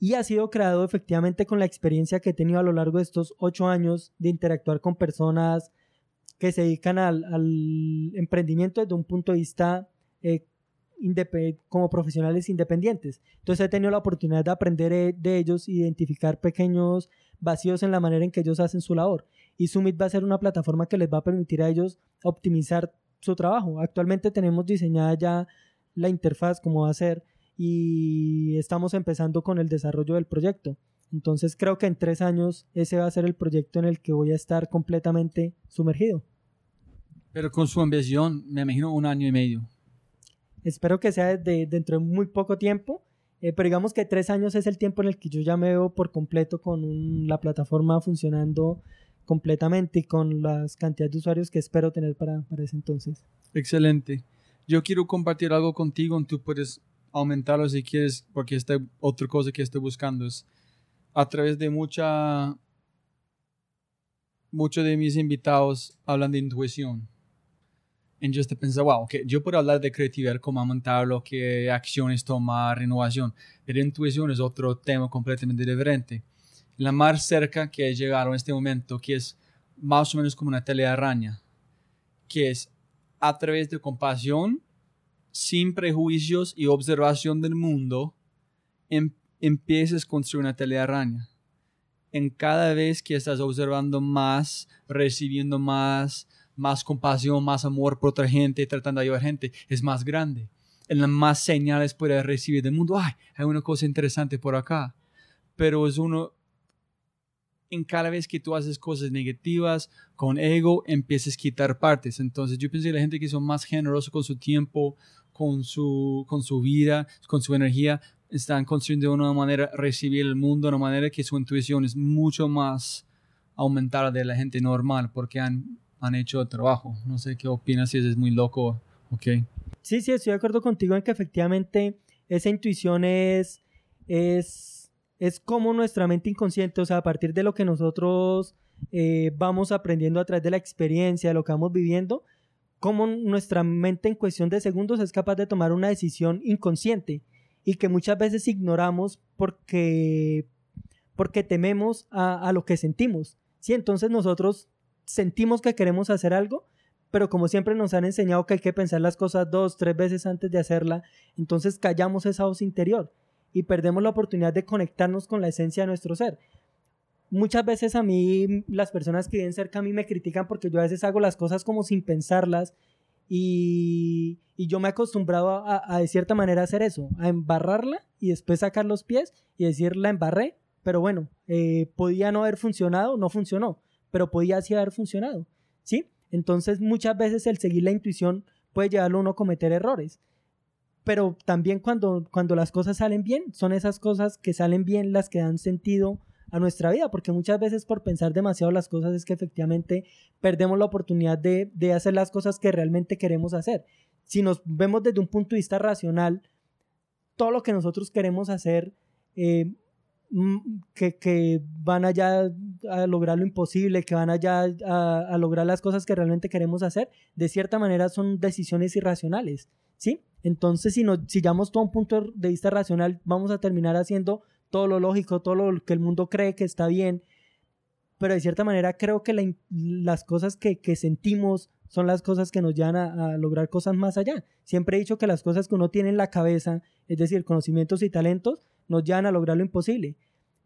y ha sido creado efectivamente con la experiencia que he tenido a lo largo de estos ocho años de interactuar con personas que se dedican al, emprendimiento desde un punto de vista eh, como profesionales independientes. Entonces he tenido la oportunidad de aprender eh, de ellos, identificar pequeños vacíos en la manera en que ellos hacen su labor. Y Summit va a ser una plataforma que les va a permitir a ellos optimizar su trabajo. Actualmente tenemos diseñada ya la interfaz, como va a ser, y estamos empezando con el desarrollo del proyecto. Entonces creo que en tres años ese va a ser el proyecto en el que voy a estar completamente sumergido. Pero con su ambición, me imagino un año y medio. Espero que sea de, dentro de muy poco tiempo, eh, pero digamos que tres años es el tiempo en el que yo ya me veo por completo con la plataforma funcionando completamente con las cantidades de usuarios que espero tener para, para ese entonces. Excelente. Yo quiero compartir algo contigo, tú puedes aumentarlo si quieres, porque esta otra cosa que estoy buscando es a través de mucha, muchos de mis invitados hablan de intuición. Y yo pensando, wow, que yo puedo hablar de creatividad, cómo aumentarlo, qué acciones tomar, renovación, pero intuición es otro tema completamente diferente. La más cerca que he llegado en este momento, que es más o menos como una telearaña, que es a través de compasión sin prejuicios y observación del mundo, em, empieces a construir una telaraña. En cada vez que estás observando más, recibiendo más, más compasión, más amor por otra gente, tratando de ayudar a gente, es más grande. En las más señales puedes recibir del mundo, ay, hay una cosa interesante por acá. Pero es uno, en cada vez que tú haces cosas negativas con ego, empiezas a quitar partes. Entonces yo pienso que la gente que son más generosos con su tiempo, con su, con su vida, con su energía, están construyendo de una manera recibir el mundo de una manera que su intuición es mucho más aumentada de la gente normal porque han, han hecho el trabajo. No sé qué opinas si es muy loco, ok. Sí, sí, estoy de acuerdo contigo en que efectivamente esa intuición es, es, es como nuestra mente inconsciente, o sea, a partir de lo que nosotros eh, vamos aprendiendo a través de la experiencia, de lo que vamos viviendo, cómo nuestra mente en cuestión de segundos es capaz de tomar una decisión inconsciente y que muchas veces ignoramos porque, porque tememos a, lo que sentimos. ¿sí? Entonces nosotros sentimos que queremos hacer algo, pero como siempre nos han enseñado que hay que pensar las cosas dos, tres veces antes de hacerla, entonces callamos esa voz interior y perdemos la oportunidad de conectarnos con la esencia de nuestro ser muchas veces a mí las personas que viven cerca a mí me critican porque yo a veces hago las cosas como sin pensarlas y, yo me he acostumbrado a, de cierta manera hacer eso, a embarrarla y después sacar los pies y decir la embarré, pero bueno, eh, podía no haber funcionado, no funcionó, pero podía así haber funcionado, ¿sí? Entonces muchas veces el seguir la intuición puede llevarlo a uno a cometer errores. Pero también cuando, cuando las cosas salen bien, son esas cosas que salen bien las que dan sentido a nuestra vida, porque muchas veces por pensar demasiado las cosas es que efectivamente perdemos la oportunidad de, hacer las cosas que realmente queremos hacer. Si nos vemos desde un punto de vista racional, todo lo que nosotros queremos hacer, eh, mm, que, van allá a lograr lo imposible, que van allá a, a, lograr las cosas que realmente queremos hacer, de cierta manera son decisiones irracionales, ¿sí? Entonces, si nos si llevamos todo un punto de vista racional, vamos a terminar haciendo todo lo lógico, todo lo que el mundo cree que está bien, pero de cierta manera creo que las cosas que, sentimos son las cosas que nos llevan a, lograr cosas más allá. Siempre he dicho que las cosas que uno tiene en la cabeza, es decir, conocimientos y talentos, nos llevan a lograr lo imposible.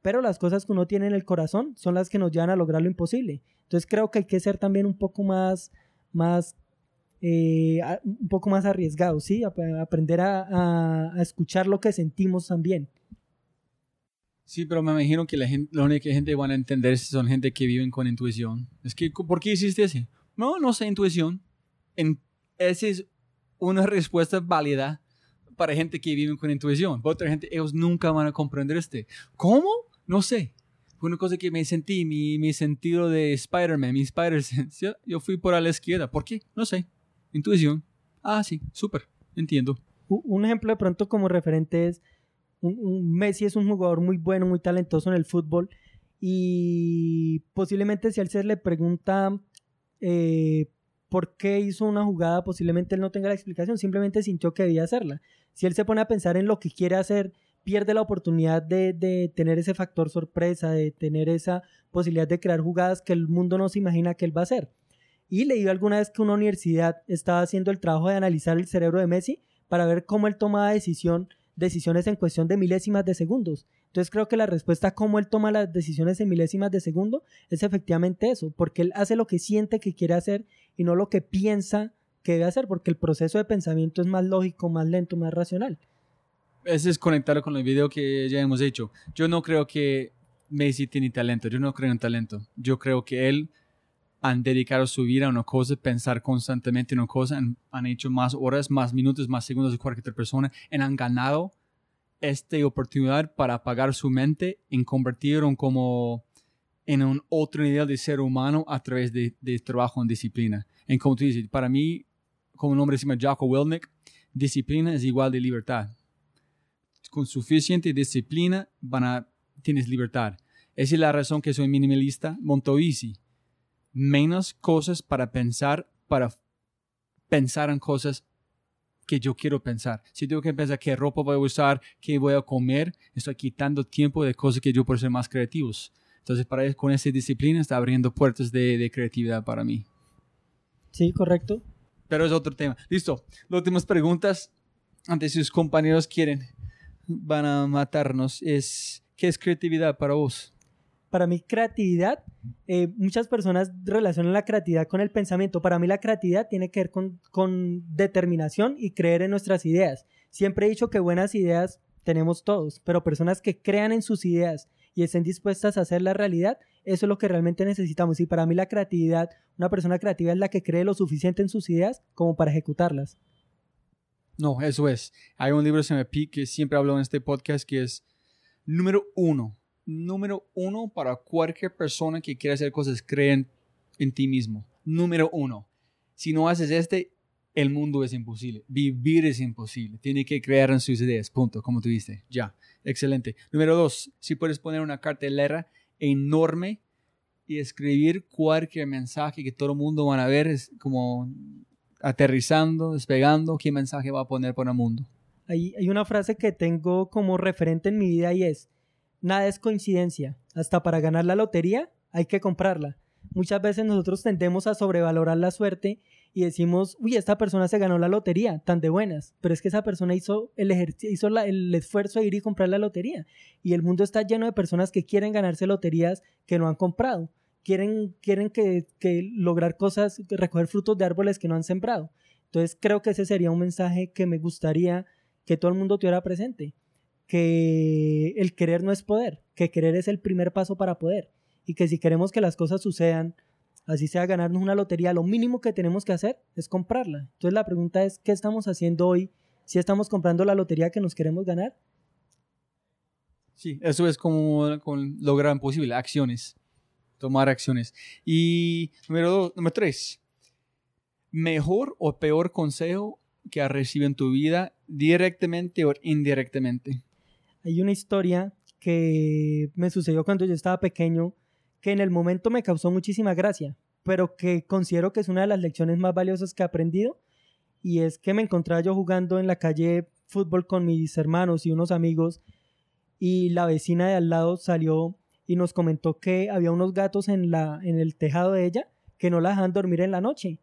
Pero las cosas que uno tiene en el corazón son las que nos llevan a lograr lo imposible. Entonces creo que hay que ser también un poco más, más eh, un poco más arriesgado, ¿sí? aprender a escuchar lo que sentimos también. Sí, pero me imagino que la, gente, la única gente van a entender son gente que viven con intuición. Es que, ¿por qué hiciste así? No, no sé intuición. En, esa es una respuesta válida para gente que vive con intuición. Para otra gente, ellos nunca van a comprender este. ¿Cómo? No sé. Fue una cosa que me sentí, mi, mi sentido de Spider-Man, mi Spider-Sense. Yo, fui por a la izquierda. ¿Por qué? No sé. Intuición. Ah, sí, súper. Entiendo. Un ejemplo de pronto como referente es un- un Messi es un jugador muy bueno, muy talentoso en el fútbol y posiblemente si a él se le pregunta eh, por qué hizo una jugada, posiblemente él no tenga la explicación, simplemente sintió que debía hacerla. Si él se pone a pensar en lo que quiere hacer, pierde la oportunidad de, de tener ese factor sorpresa, de tener esa posibilidad de crear jugadas que el mundo no se imagina que él va a hacer. Y leí alguna vez que una universidad estaba haciendo el trabajo de analizar el cerebro de Messi para ver cómo él tomaba decisión, decisiones en cuestión de milésimas de segundos. Entonces creo que la respuesta a cómo él toma las decisiones en milésimas de segundo es efectivamente eso, porque él hace lo que siente que quiere hacer y no lo que piensa que debe hacer, porque el proceso de pensamiento es más lógico, más lento, más racional. Ese es conectarlo con el video que ya hemos hecho. Yo no creo que Messi tiene talento. Yo no creo en talento. Yo creo que él han dedicado su vida a una cosa, pensar constantemente en una cosa, han, han hecho más horas, más minutos, más segundos de cualquier persona, y han ganado esta oportunidad para apagar su mente y convertirlo como en un otro nivel de ser humano a través de, de trabajo en disciplina. En como tú dices, para mí, como un hombre se llama Jocko Willnick, disciplina es igual de libertad con suficiente disciplina van a, tienes libertad. Esa es la razón que soy minimalista, monto easy. Menos cosas para pensar, para pensar en cosas que yo quiero pensar. Si tengo que pensar qué ropa voy a usar, qué voy a comer, estoy quitando tiempo de cosas que yo puedo ser más creativos. Entonces, para con esa disciplina está abriendo puertas de, de creatividad para mí. Sí, correcto. Pero es otro tema. Listo. Las últimas preguntas, antes sus compañeros quieren, van a matarnos, es, ¿qué es creatividad para vos? Para mí, creatividad, eh, muchas personas relacionan la creatividad con el pensamiento. Para mí, la creatividad tiene que ver con, con determinación y creer en nuestras ideas. Siempre he dicho que buenas ideas tenemos todos, pero personas que crean en sus ideas y estén dispuestas a hacer la realidad, eso es lo que realmente necesitamos. Y para mí la creatividad, una persona creativa es la que cree lo suficiente en sus ideas como para ejecutarlas. No, eso es. Hay un libro que se que siempre hablo en este podcast que es número uno. Número uno para cualquier persona que quiera hacer cosas, creen en ti mismo. Número uno. Si no haces este, el mundo es imposible. Vivir es imposible. Tiene que creer en sus ideas. Punto. Como tú dijiste. Ya. Excelente. Número dos. Si puedes poner una cartelera enorme y escribir cualquier mensaje que todo el mundo van a ver, es como aterrizando, despegando, qué mensaje va a poner para el mundo. Hay, hay una frase que tengo como referente en mi vida y es, nada es coincidencia. Hasta para ganar la lotería hay que comprarla. Muchas veces nosotros tendemos a sobrevalorar la suerte y decimos, uy, esta persona se ganó la lotería, tan de buenas, pero es que esa persona hizo el, hizo la- el esfuerzo de ir y comprar la lotería. Y el mundo está lleno de personas que quieren ganarse loterías que no han comprado, quieren, quieren que, que lograr cosas, recoger frutos de árboles que no han sembrado. Entonces creo que ese sería un mensaje que me gustaría que todo el mundo tuviera presente, que el querer no es poder, que querer es el primer paso para poder y que si queremos que las cosas sucedan, así sea ganarnos una lotería, lo mínimo que tenemos que hacer es comprarla. Entonces la pregunta es, ¿qué estamos haciendo hoy? Si estamos comprando la lotería que nos queremos ganar, Sí, eso es como con lograr posible, acciones, tomar acciones. Y número dos, número tres, mejor o peor consejo que has recibido en tu vida directamente o indirectamente. hay una historia que me sucedió cuando yo estaba pequeño que en el momento me causó muchísima gracia, pero que considero que es una de las lecciones más valiosas que he aprendido y es que me encontraba yo jugando en la calle fútbol con mis hermanos y unos amigos y la vecina de al lado salió y nos comentó que había unos gatos en, la, en el tejado de ella que no la dejaban dormir en la noche,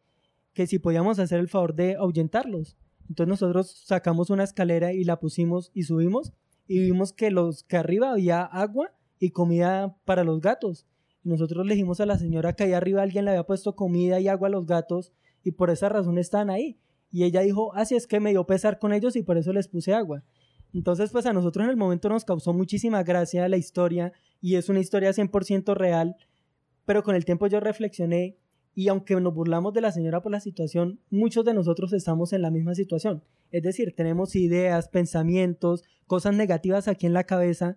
que si podíamos hacer el favor de ahuyentarlos. Entonces nosotros sacamos una escalera y la pusimos y subimos y vimos que los que arriba había agua y comida para los gatos. Nosotros le a la señora que ahí arriba alguien le había puesto comida y agua a los gatos y por esa razón están ahí. Y ella dijo, así es que me dio pesar con ellos y por eso les puse agua. Entonces, pues a nosotros en el momento nos causó muchísima gracia la historia y es una historia 100% real, pero con el tiempo yo reflexioné y aunque nos burlamos de la señora por la situación, muchos de nosotros estamos en la misma situación. Es decir, tenemos ideas, pensamientos, cosas negativas aquí en la cabeza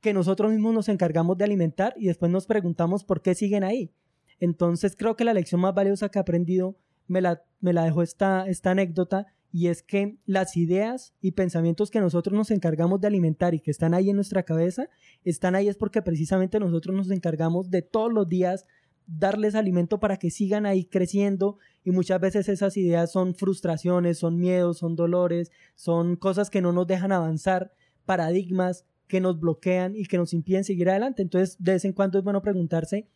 que nosotros mismos nos encargamos de alimentar y después nos preguntamos por qué siguen ahí. Entonces creo que la lección más valiosa que he aprendido me la, me la dejó esta, esta anécdota y es que las ideas y pensamientos que nosotros nos encargamos de alimentar y que están ahí en nuestra cabeza, están ahí es porque precisamente nosotros nos encargamos de todos los días darles alimento para que sigan ahí creciendo y muchas veces esas ideas son frustraciones, son miedos, son dolores, son cosas que no nos dejan avanzar, paradigmas que nos bloquean y que nos impiden seguir adelante. Entonces, de vez en cuando es bueno preguntarse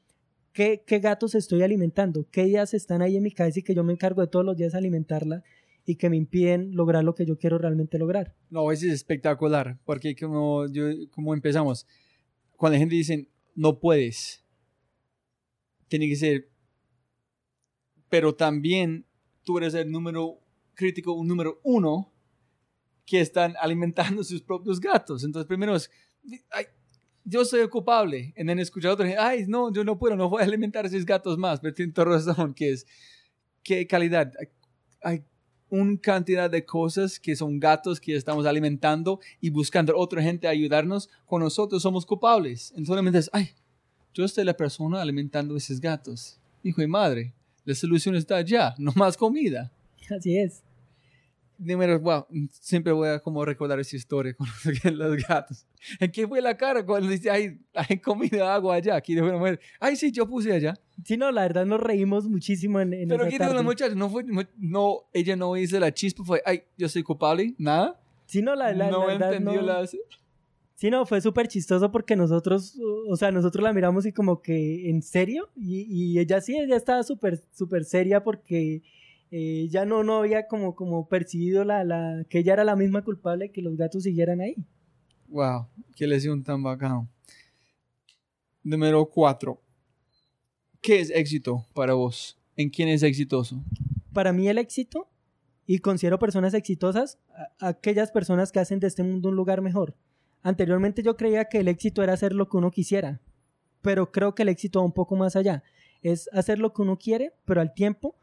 qué, qué gatos estoy alimentando, qué ideas están ahí en mi cabeza y que yo me encargo de todos los días alimentarla y que me impiden lograr lo que yo quiero realmente lograr. No, es espectacular, porque como, yo, como empezamos, cuando la gente dice, no puedes, tiene que ser, pero también tú eres el número crítico, un número uno, que están alimentando sus propios gatos. Entonces, primero es, ay, yo soy el culpable. Y then escuchar a otro, ay, no, yo no puedo, no voy a alimentar a esos gatos más. Pero tiene toda razón, que es, qué calidad. Hay, hay una cantidad de cosas que son gatos que estamos alimentando y buscando a otra gente a ayudarnos, con nosotros somos culpables. Entonces, es, ay, yo soy la persona alimentando a esos gatos. Hijo y madre, la solución está allá, no más comida. Así es. Número, wow, siempre voy a como recordar esa historia con los gatos. ¿En qué fue la cara cuando dice, ay, hay comida, agua allá? Aquí de ay, sí, yo puse allá. Sí, no, la verdad nos reímos muchísimo en, en Pero esa aquí tarde. la muchacha, no fue, no, ella no hizo la chispa, fue, ay, yo soy culpable, nada. Sí, no, la, la, no la verdad entendió no- la... Sí, no, fue súper chistoso porque nosotros, o sea, nosotros la miramos y como que, ¿en serio? Y, y ella sí, ella estaba súper, súper seria porque eh, ya no, no había como, como percibido la, la, que ella era la misma culpable que los gatos siguieran ahí. Wow, qué lesión tan bacano. Número cuatro. ¿Qué es éxito para vos? ¿En quién es exitoso? Para mí el éxito, y considero personas exitosas, a- aquellas personas que hacen de este mundo un lugar mejor. Anteriormente yo creía que el éxito era hacer lo que uno quisiera, pero creo que el éxito va un poco más allá. Es hacer lo que uno quiere, pero al tiempo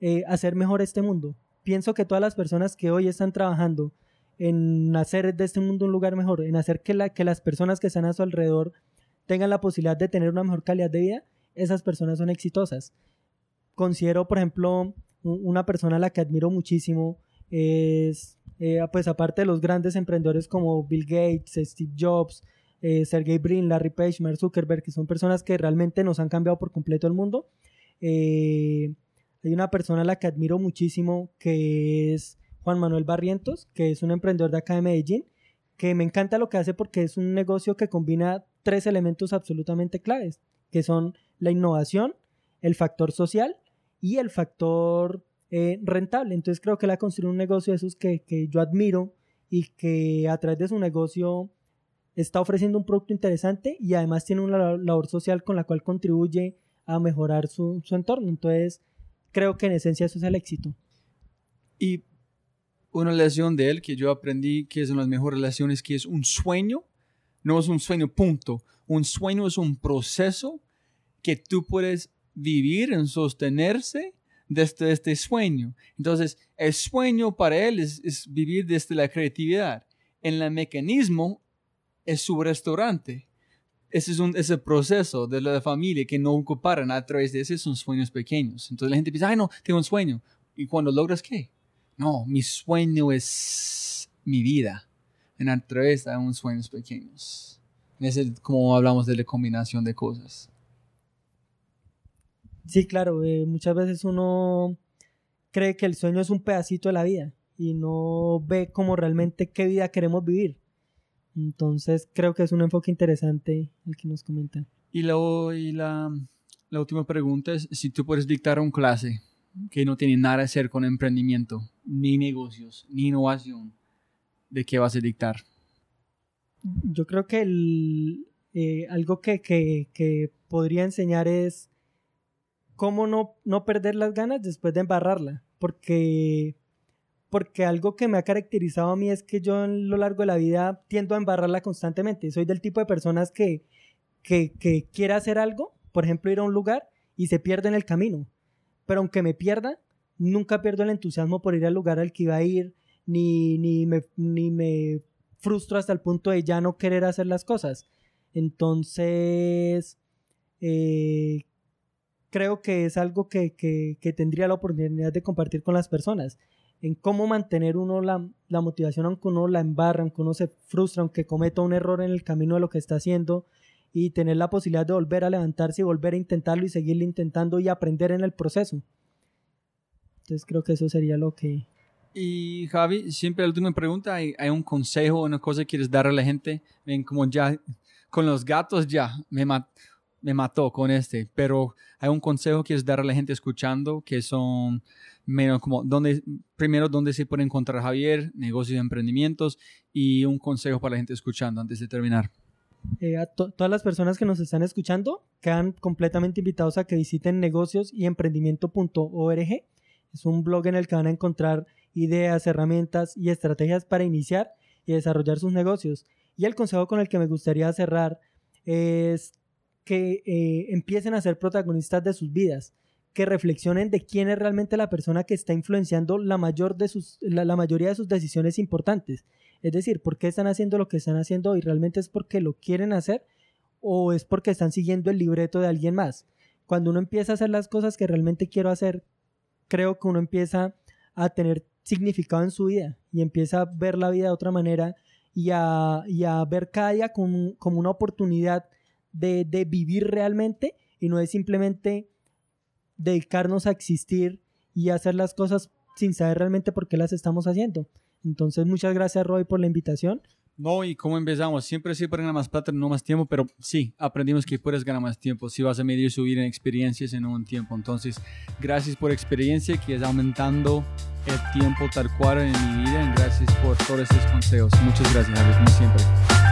eh, hacer mejor este mundo. Pienso que todas las personas que hoy están trabajando en hacer de este mundo un lugar mejor, en hacer que, la, que las personas que están a su alrededor tengan la posibilidad de tener una mejor calidad de vida, esas personas son exitosas. Considero, por ejemplo, una persona a la que admiro muchísimo es, eh, pues aparte de los grandes emprendedores como Bill Gates, Steve Jobs, eh, Sergey Brin, Larry Page, Mark Zuckerberg, que son personas que realmente nos han cambiado por completo el mundo. Eh, hay una persona a la que admiro muchísimo que es Juan Manuel Barrientos, que es un emprendedor de acá de Medellín, que me encanta lo que hace porque es un negocio que combina tres elementos absolutamente claves, que son la innovación, el factor social y el factor eh, rentable. Entonces creo que él ha construido un negocio de esos que, que yo admiro y que a través de su negocio está ofreciendo un producto interesante y además tiene una la- labor social con la cual contribuye a mejorar su, su entorno. Entonces creo que en esencia eso es el éxito. Y una lección de él que yo aprendí que es una de las mejores lecciones, que es un sueño, no es un sueño punto, un sueño es un proceso que tú puedes vivir en sostenerse desde este sueño. Entonces, el sueño para él es, es vivir desde la creatividad. En el mecanismo es su restaurante. Ese es un, ese proceso de la familia que no ocuparon a través de esos sueños pequeños. Entonces la gente piensa, ay no, tengo un sueño. ¿Y cuando logras qué? No, mi sueño es mi vida. En a través de unos sueños pequeños. Es como hablamos de la combinación de cosas. Sí, claro, eh, muchas veces uno cree que el sueño es un pedacito de la vida y no ve como realmente qué vida queremos vivir. Entonces creo que es un enfoque interesante el que nos comentan. Y, luego, y la, la última pregunta es si tú puedes dictar una clase que no tiene nada que hacer con emprendimiento, ni negocios, ni innovación, ¿de qué vas a dictar? Yo creo que el, eh, algo que, que- que podría enseñar es cómo no, no perder las ganas después de embarrarla. Porque, porque algo que me ha caracterizado a mí es que yo en lo largo de la vida tiendo a embarrarla constantemente. Soy del tipo de personas que, que, que quiere hacer algo, por ejemplo, ir a un lugar y se pierde en el camino. Pero aunque me pierda, nunca pierdo el entusiasmo por ir al lugar al que iba a ir, ni, ni, me, ni me frustro hasta el punto de ya no querer hacer las cosas. Entonces, eh, creo que es algo que, que, que, tendría la oportunidad de compartir con las personas. En cómo mantener uno la, la, motivación, aunque uno la embarra, aunque uno se frustra, aunque cometa un error en el camino de lo que está haciendo, y tener la posibilidad de volver a levantarse y volver a intentarlo y seguirlo intentando y aprender en el proceso. Entonces creo que eso sería lo que... Y Javi, siempre la última pregunta, ¿hay, hay un consejo, una cosa que quieres dar a la gente? Ven, como ya con los gatos ya me, me mató con este, pero hay un consejo que quieres dar a la gente escuchando que son menos donde primero dónde se puede encontrar Javier, negocios y emprendimientos y un consejo para la gente escuchando antes de terminar. Eh, a to todas las personas que nos están escuchando quedan completamente invitados a que visiten negocios y emprendimiento.org. Es un blog en el que van a encontrar ideas, herramientas y estrategias para iniciar y desarrollar sus negocios. Y el consejo con el que me gustaría cerrar es que eh, empiecen a ser protagonistas de sus vidas, que reflexionen de quién es realmente la persona que está influenciando la, mayor de sus, la, mayoría de sus decisiones importantes. Es decir, ¿por qué están haciendo lo que están haciendo y realmente es porque lo quieren hacer o es porque están siguiendo el libreto de alguien más? Cuando uno empieza a hacer las cosas que realmente quiero hacer, creo que uno empieza a tener significado en su vida y empieza a ver la vida de otra manera y a, y a ver cada día como, como una oportunidad de, de vivir realmente y no es simplemente dedicarnos a existir y hacer las cosas sin saber realmente por qué las estamos haciendo. Entonces, muchas gracias, Roy, por la invitación. No, y cómo empezamos, siempre sí para ganar más plata, no más tiempo, pero sí, aprendimos que puedes ganar más tiempo si vas a medir subir en experiencias en un tiempo. Entonces, gracias por experiencia que es aumentando el tiempo tal cual en mi vida. Y gracias por todos estos consejos. Muchas gracias, Javier, como siempre.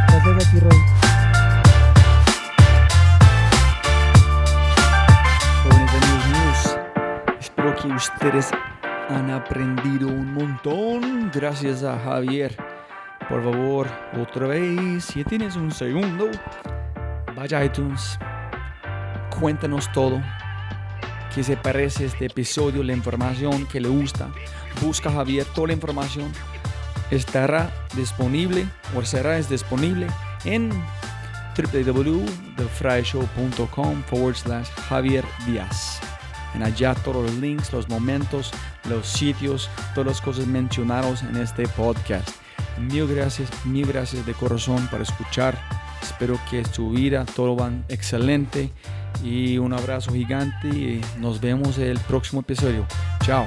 Gracias a ti, Roy. Que ustedes han aprendido un montón gracias a Javier. Por favor, otra vez, si tienes un segundo, vaya a iTunes, cuéntanos todo. ¿Qué se parece este episodio? La información que le gusta. Busca a Javier, toda la información estará disponible o será disponible en www.thefryshow.com forward slash Javier Díaz. En allá todos los links, los momentos, los sitios, todas las cosas mencionadas en este podcast. Mil gracias, mil gracias de corazón por escuchar. Espero que su vida todo va excelente y un abrazo gigante y nos vemos el próximo episodio. Chao.